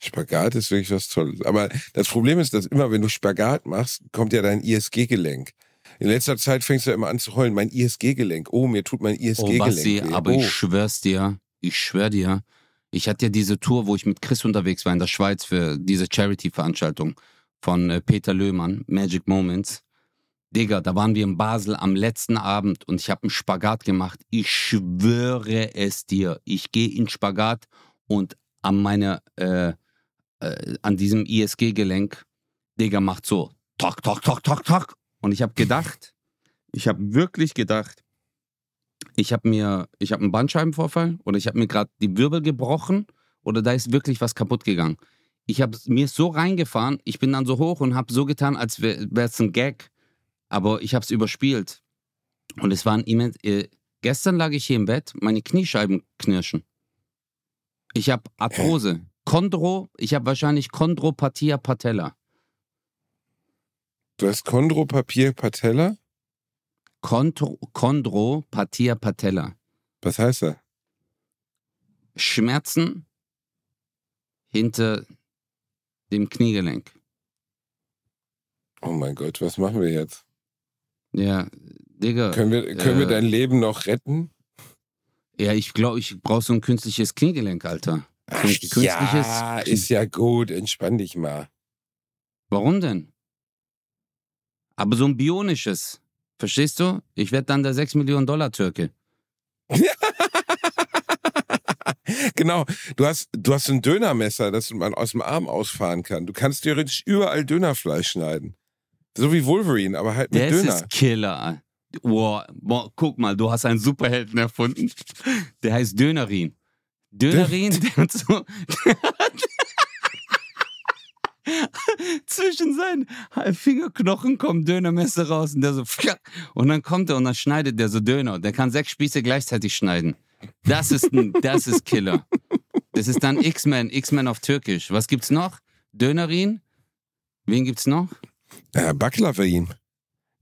Spagat ist wirklich was Tolles. Aber das Problem ist, dass immer, wenn du Spagat machst, kommt ja dein ISG-Gelenk. In letzter Zeit fängst du ja immer an zu heulen. Mein ISG-Gelenk. Oh, mir tut mein Oh, ISG-Gelenk Basti, weh. aber oh. ich schwör's dir, ich schwör dir, ich hatte ja diese Tour, wo ich mit Chris unterwegs war in der Schweiz für diese Charity-Veranstaltung von äh, Peter Löhmann, Magic Moments. Digga, da waren wir in Basel am letzten Abend und ich habe einen Spagat gemacht. Ich schwöre es dir. Ich gehe in Spagat und an meiner, äh, äh, an diesem ISG-Gelenk, Digga, macht so, tok, tok, tok, tok, tok. Und ich habe gedacht, ich habe wirklich gedacht, ich habe mir, ich habe einen Bandscheibenvorfall oder ich habe mir gerade die Wirbel gebrochen oder da ist wirklich was kaputt gegangen. Ich habe mir so reingefahren, ich bin dann so hoch und habe so getan, als wäre es ein Gag, aber ich habe es überspielt. Und es war ein immens. Äh, gestern lag ich hier im Bett, meine Kniescheiben knirschen. Ich habe Arthrose, Chondro, ich habe wahrscheinlich Chondropathia patella. Du hast Chondropapier Patella? Chondro, Chondropathia patella. Was heißt das? Schmerzen hinter dem Kniegelenk. Oh mein Gott, was machen wir jetzt? Ja, Digga. Können wir, können wir äh, dein Leben noch retten? Ja, ich glaube, ich brauche so ein künstliches Kniegelenk, Alter. Ein künstliches. ja, ist ja gut. Entspann dich mal. Warum denn? Aber so ein bionisches. Verstehst du? Ich werde dann der 6 Millionen Dollar Türke. genau, du hast, du hast ein Dönermesser, das man aus dem Arm ausfahren kann. Du kannst theoretisch überall Dönerfleisch schneiden. So wie Wolverine, aber halt mit Das Döner. ist Killer. Boah, boah, guck mal, du hast einen Superhelden erfunden. Der heißt Dönerin. Dönerin, der hat so. Der hat zwischen seinen Fingerknochen kommt Dönermesser raus und der so. Und dann kommt er und dann schneidet der so Döner. Der kann sechs Spieße gleichzeitig schneiden. Das ist ein, das ist Killer. Das ist dann X-Men, X-Men auf Türkisch. Was gibt's noch? Dönerin? Wen gibt's noch? Ja, Baklavain.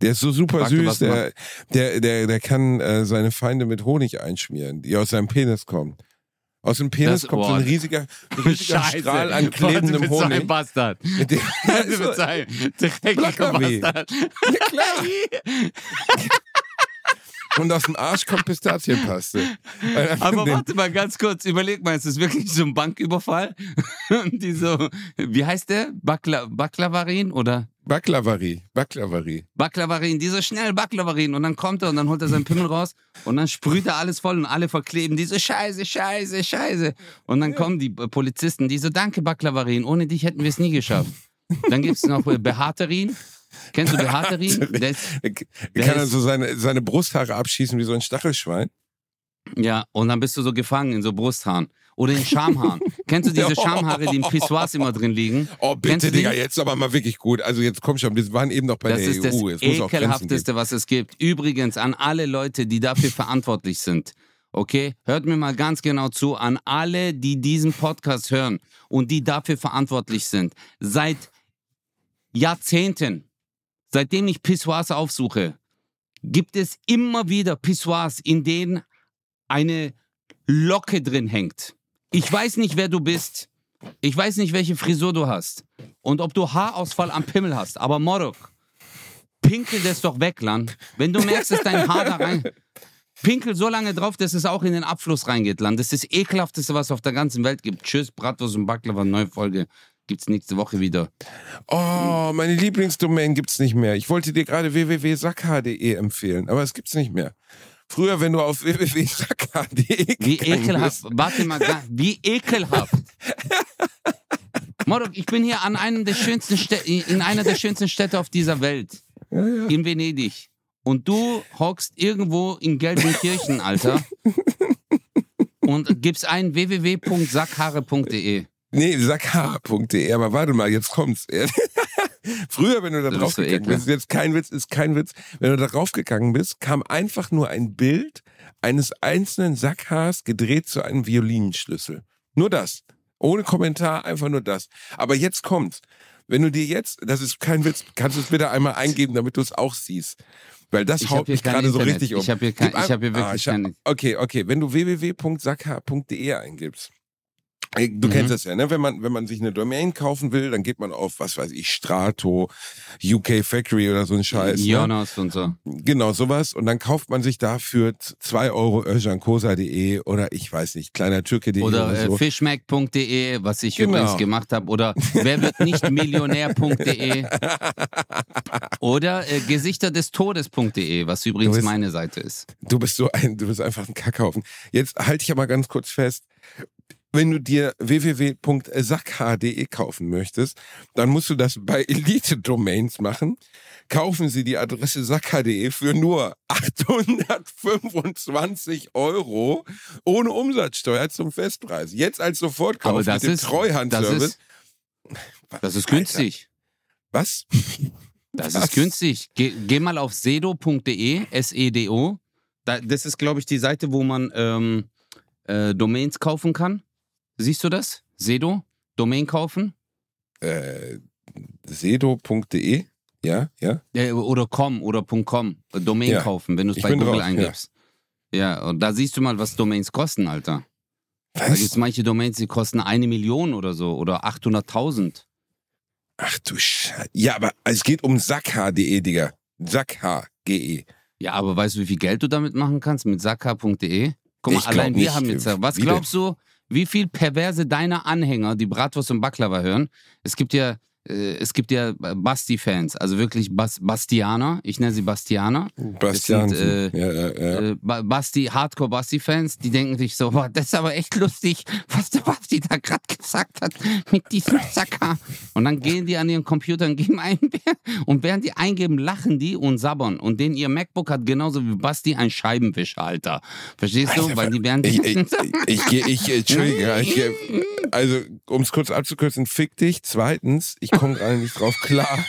Der ist so super Baklava, süß, der, der, der, der kann äh, seine Feinde mit Honig einschmieren, die aus seinem Penis kommen. Aus dem Penis Das- kommt so ein riesiger, riesiger Strahl an klebendem Honig. Bastard. Mit dem, ja, Was ist für so, ein dreckiger Blackaby. Bastard. ja, klar. Und aus dem Arsch kommt Pistazienpaste. Aber warte mal ganz kurz, überleg mal, ist das wirklich so ein Banküberfall? Und die so, wie heißt der? Bakla, Baklavarin oder? Baklavari, Baklavari. Baklavarin, dieser schnell Baklavarin. Und dann kommt er und dann holt er seinen Pimmel raus und dann sprüht er alles voll und alle verkleben diese Scheiße, Scheiße, Scheiße. Und dann kommen die Polizisten, die so, danke Baklavarin, ohne dich hätten wir es nie geschafft. Dann gibt es noch Behaterin. Kennst du Behaterin? Der ist, Er der kann ist- also seine, seine Brusthaare abschießen wie so ein Stachelschwein. Ja, und dann bist du so gefangen in so Brusthaaren. Oder in Schamhaaren. Kennst du diese Schamhaare, die im Pissoirs immer drin liegen? Oh, bitte? Digga, jetzt aber mal wirklich gut. Also jetzt komm schon, wir waren eben noch bei Das der ist das EU. Muss auch Grenzen geben. ekelhafteste, was es gibt. Übrigens an alle Leute, die dafür verantwortlich sind. Okay, hört mir mal ganz genau zu. An alle, die diesen Podcast hören und die dafür verantwortlich sind. Seit Jahrzehnten, seitdem ich Pissoirs aufsuche, gibt es immer wieder Pissoirs, in denen eine Locke drin hängt. Ich weiß nicht, wer du bist. Ich weiß nicht, welche Frisur du hast. Und ob du Haarausfall am Pimmel hast. Aber Morok, pinkel das doch weg, Lan. Wenn du merkst, dass dein Haar da rein... Pinkel so lange drauf, dass es auch in den Abfluss reingeht, Lan. Das ist das ekelhafteste, was es auf der ganzen Welt gibt. Tschüss, Bratwurst und Baklava, neue Folge. Gibt's nächste Woche wieder. Oh, meine Lieblingsdomain gibt's nicht mehr. Ich wollte dir gerade www.sackh.de empfehlen, aber es gibt's nicht mehr. Früher, wenn du auf www.sackh.de Wie ekelhaft. bist, Warte mal, wie ekelhaft. Morok, ich bin hier an einem der schönsten Städte, in einer der schönsten Städte auf dieser Welt. Ja, ja. In Venedig. Und du hockst irgendwo in Gelsenkirchen, Alter. Und gibst ein www.sackhaare.de. Nee, sackh.de, aber warte mal, jetzt kommt's. Früher, wenn du da Das drauf gegangen bist, jetzt kein Witz, ist kein Witz, wenn du da drauf gegangen bist, kam einfach nur ein Bild eines einzelnen Sackhaars gedreht zu einem Violinschlüssel. Nur das. Ohne Kommentar, einfach nur das. Aber jetzt kommt's. Wenn du dir jetzt, das ist kein Witz, kannst du es bitte einmal eingeben, damit du es auch siehst. Weil das Ich haut hab mich gerade so richtig um. Ich habe hier, kein, ich hab hier wirklich Ah, scha- kein. Okay, okay. Wenn du www.sackh.de eingibst, äh, du Mhm. kennst das ja, ne? Wenn man, wenn man sich eine Domain kaufen will, dann geht man auf, was weiß ich, Strato, UK Factory oder so ein Scheiß. Ne? Jonas und so. Genau, sowas. Und dann kauft man sich dafür 2 Euro Özcankosa.de oder ich weiß nicht, kleinertürke.de oder, Oder äh, so. fishmack.de, was ich Genau. übrigens gemacht habe. Oder wer wird nicht Millionär.de. Oder äh, Gesichterdestestodes.de, was übrigens bist- meine Seite ist. Du bist so ein, du bist einfach ein Kackhaufen. Jetzt halte ich aber ganz kurz fest. Wenn du dir www.sackh.de kaufen möchtest, dann musst du das bei Elite Domains machen. Kaufen Sie die Adresse sackh.de für nur 825 Euro ohne Umsatzsteuer zum Festpreis. Jetzt als Sofortkauf Aber mit das dem ist, das Treuhandservice. ist, das ist günstig. Was? Das Was? ist günstig. Geh, geh mal auf sedo.de, S-E-D-O. Da, das ist, glaube ich, die Seite, wo man ähm, äh, Domains kaufen kann. Siehst du das? Sedo? Domain kaufen? Äh, sedo.de? Ja, ja. Äh, oder com oder .com. Domain Ja. kaufen, wenn du es bei Google drauf, eingibst. Ja. und da siehst du mal, was Domains kosten, Alter. Da Was? gibt es manche Domains, die kosten eine Million oder so oder 800.000. Ach du Scheiße. Ja, aber es geht um sackh.de, Digga. Sackh.ge. Ja, aber weißt du, wie viel Geld du damit machen kannst mit sakka.de? Guck mal, Ich allein wir nicht. haben jetzt, was Wie glaubst du, wie viel perverse deiner Anhänger, die Bratwurst und Baklava hören? Es gibt ja, es gibt ja Basti-Fans, also wirklich Bas Bastianer, ich nenne sie Bastianer. Bastian. Sind, ja, ja, ja. Äh, Ba- Basti, Hardcore-Basti-Fans, die denken sich so, boah, das ist aber echt lustig, was der Basti da gerade gesagt hat mit diesem Sacker. Und dann gehen die an ihren Computer und geben ein und während die eingeben, lachen die und sabbern. Und den ihr MacBook hat genauso wie Basti ein Scheibenwischer, Alter. Verstehst du? Weil die werden Ich, ich, ich, ich, ich, Entschuldige, also um es kurz abzukürzen, fick dich. Zweitens, ich komme gerade nicht drauf klar.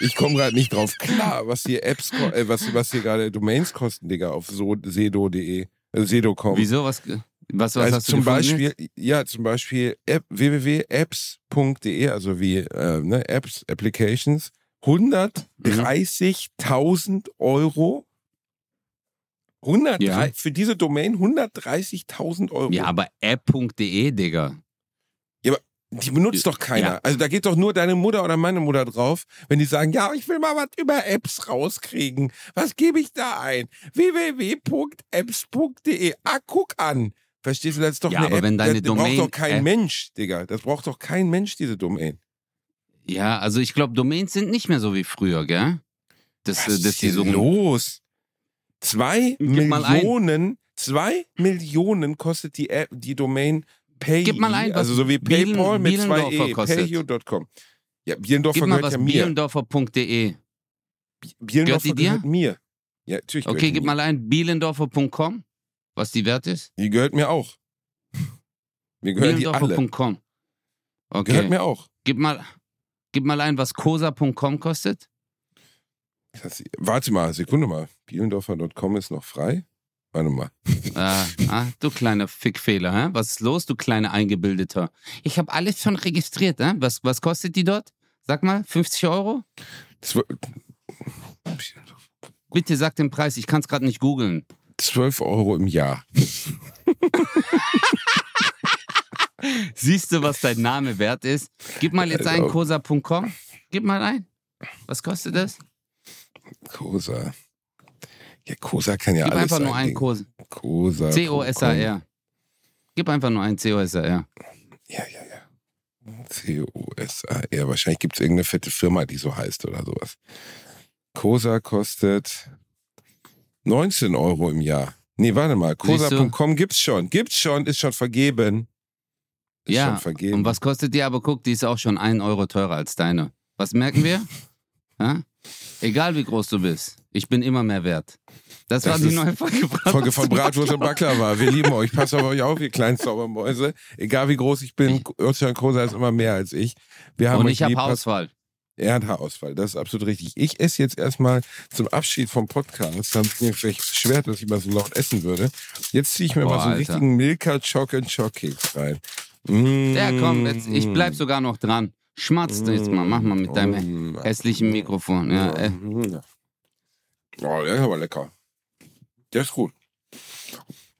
Ich komme gerade nicht drauf klar, was hier Apps, äh, was, was hier gerade Domains kosten, Digga, auf so, sedo.de, äh, sedo.com. Wieso? Was, was, was also hast du zum gefunden? Beispiel, ja, zum Beispiel App, www.apps.de, also wie äh, ne, Apps, Applications, 130.000 Euro. 103, Ja. Für diese Domain 130.000 Euro. Ja, aber app.de, Digga. Die benutzt doch keiner. Ja. Also da geht doch nur deine Mutter oder meine Mutter drauf, wenn die sagen, ja, ich will mal was über Apps rauskriegen. Was gebe ich da ein? www.apps.de. Ah, guck an. Verstehst du, das ist doch Ja, eine aber App. wenn deine das, das braucht Domain- doch kein äh, Mensch, Digga. Das braucht doch kein Mensch, diese Domain. Ja, also ich glaube, Domains sind nicht mehr so wie früher, gell? Das, Was äh, das ist hier so los? Zwei Gib. Millionen, zwei Millionen kostet die App, die Domain Pay. Gib mal ein, was also so wie Bielen- PayPal mit zwei E. kostet. Payu.com. Ja, Bielendorfer Gib mal gehört was ja mir. bielendorfer.de. Bielendorfer die dir? gehört mir. Ja, natürlich gehört Okay, gib mir. mal ein bielendorfer.com, was die wert ist. Die gehört mir auch. Mir gehören die alle. Bielendorfer.com. Okay. Gehört mir auch. Gib mal, gib mal ein, was cosa.com kostet. Das, warte mal, Sekunde mal. Bielendorfer.com ist noch frei. Warte mal. Ah, ah, du kleiner Fickfehler, hä? Was ist los, du kleiner Eingebildeter? Ich habe alles schon registriert, hä? Was, was kostet die dort? Sag mal, 50 Euro? Zw- Bitte sag den Preis, ich kann es gerade nicht googeln. 12 Euro im Jahr. Siehst du, was dein Name wert ist? Gib mal jetzt ein cosa.com. Gib mal ein. Was kostet das? Cosa. Ja, Cosa kann ja Gib alles einfach nur ein. Cosa. Cosa. C-O-S-A-R. Gib einfach nur ein C-O-S-A-R. Ja, ja, ja. C-O-S-A-R. Wahrscheinlich gibt es irgendeine fette Firma, die so heißt oder sowas. Cosa kostet 19 Euro im Jahr. Nee, warte mal. Cosa.com gibt's schon. Gibt's schon, ist schon vergeben. Ist Ja, schon vergeben. Und was kostet die? Aber guck, die ist auch schon ein Euro teurer als deine. Was merken wir? ja? Egal wie groß du bist, ich bin immer mehr wert. Das, Das war die neue Folge. Folge von Bratwurst und Baklava. Wir lieben euch. Passt auf euch auf, ihr kleinen Zaubermäuse. Egal wie groß ich bin, Özcan Kosa ist immer mehr als ich. Wir haben Und ich habe Haarausfall. Er hat Haarausfall, das ist absolut richtig. Ich esse jetzt erstmal zum Abschied vom Podcast. Dann ist mir vielleicht schwer, dass ich mal so laut essen würde. Jetzt ziehe ich mir Boah, mal so einen Alter. richtigen Milka Choc and Choc Keks rein. Mm. Ja, komm, jetzt, ich bleib sogar noch dran. Schmatz jetzt mal, mach mal mit deinem Mm. hässlichen Mikrofon. Ja, äh. Oh, der ist aber lecker. Der ist gut.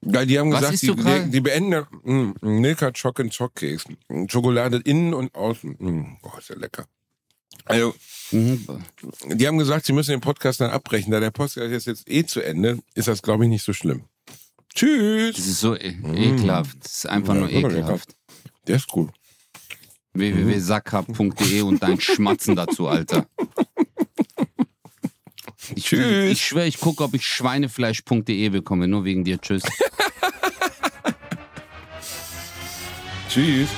Ja, die haben Was gesagt, die, die, die beenden mm, Milka Choc and Choc Keks. Schokolade innen und außen. Mm, oh, ist ja lecker. Also, Mhm. Die haben gesagt, sie müssen den Podcast dann abbrechen. Da der Podcast ist jetzt eh zu Ende, ist das, glaube ich, nicht so schlimm. Das Tschüss. ist so e ekelhaft. Das ist einfach Ja, nur ekelhaft. Der ist gut. www.sackhab.de und dein Schmatzen dazu, Alter. Ich, Tschüss. ich schwöre, ich gucke, ob ich schweinefleisch.de bekomme, nur wegen dir. Tschüss. Tschüss.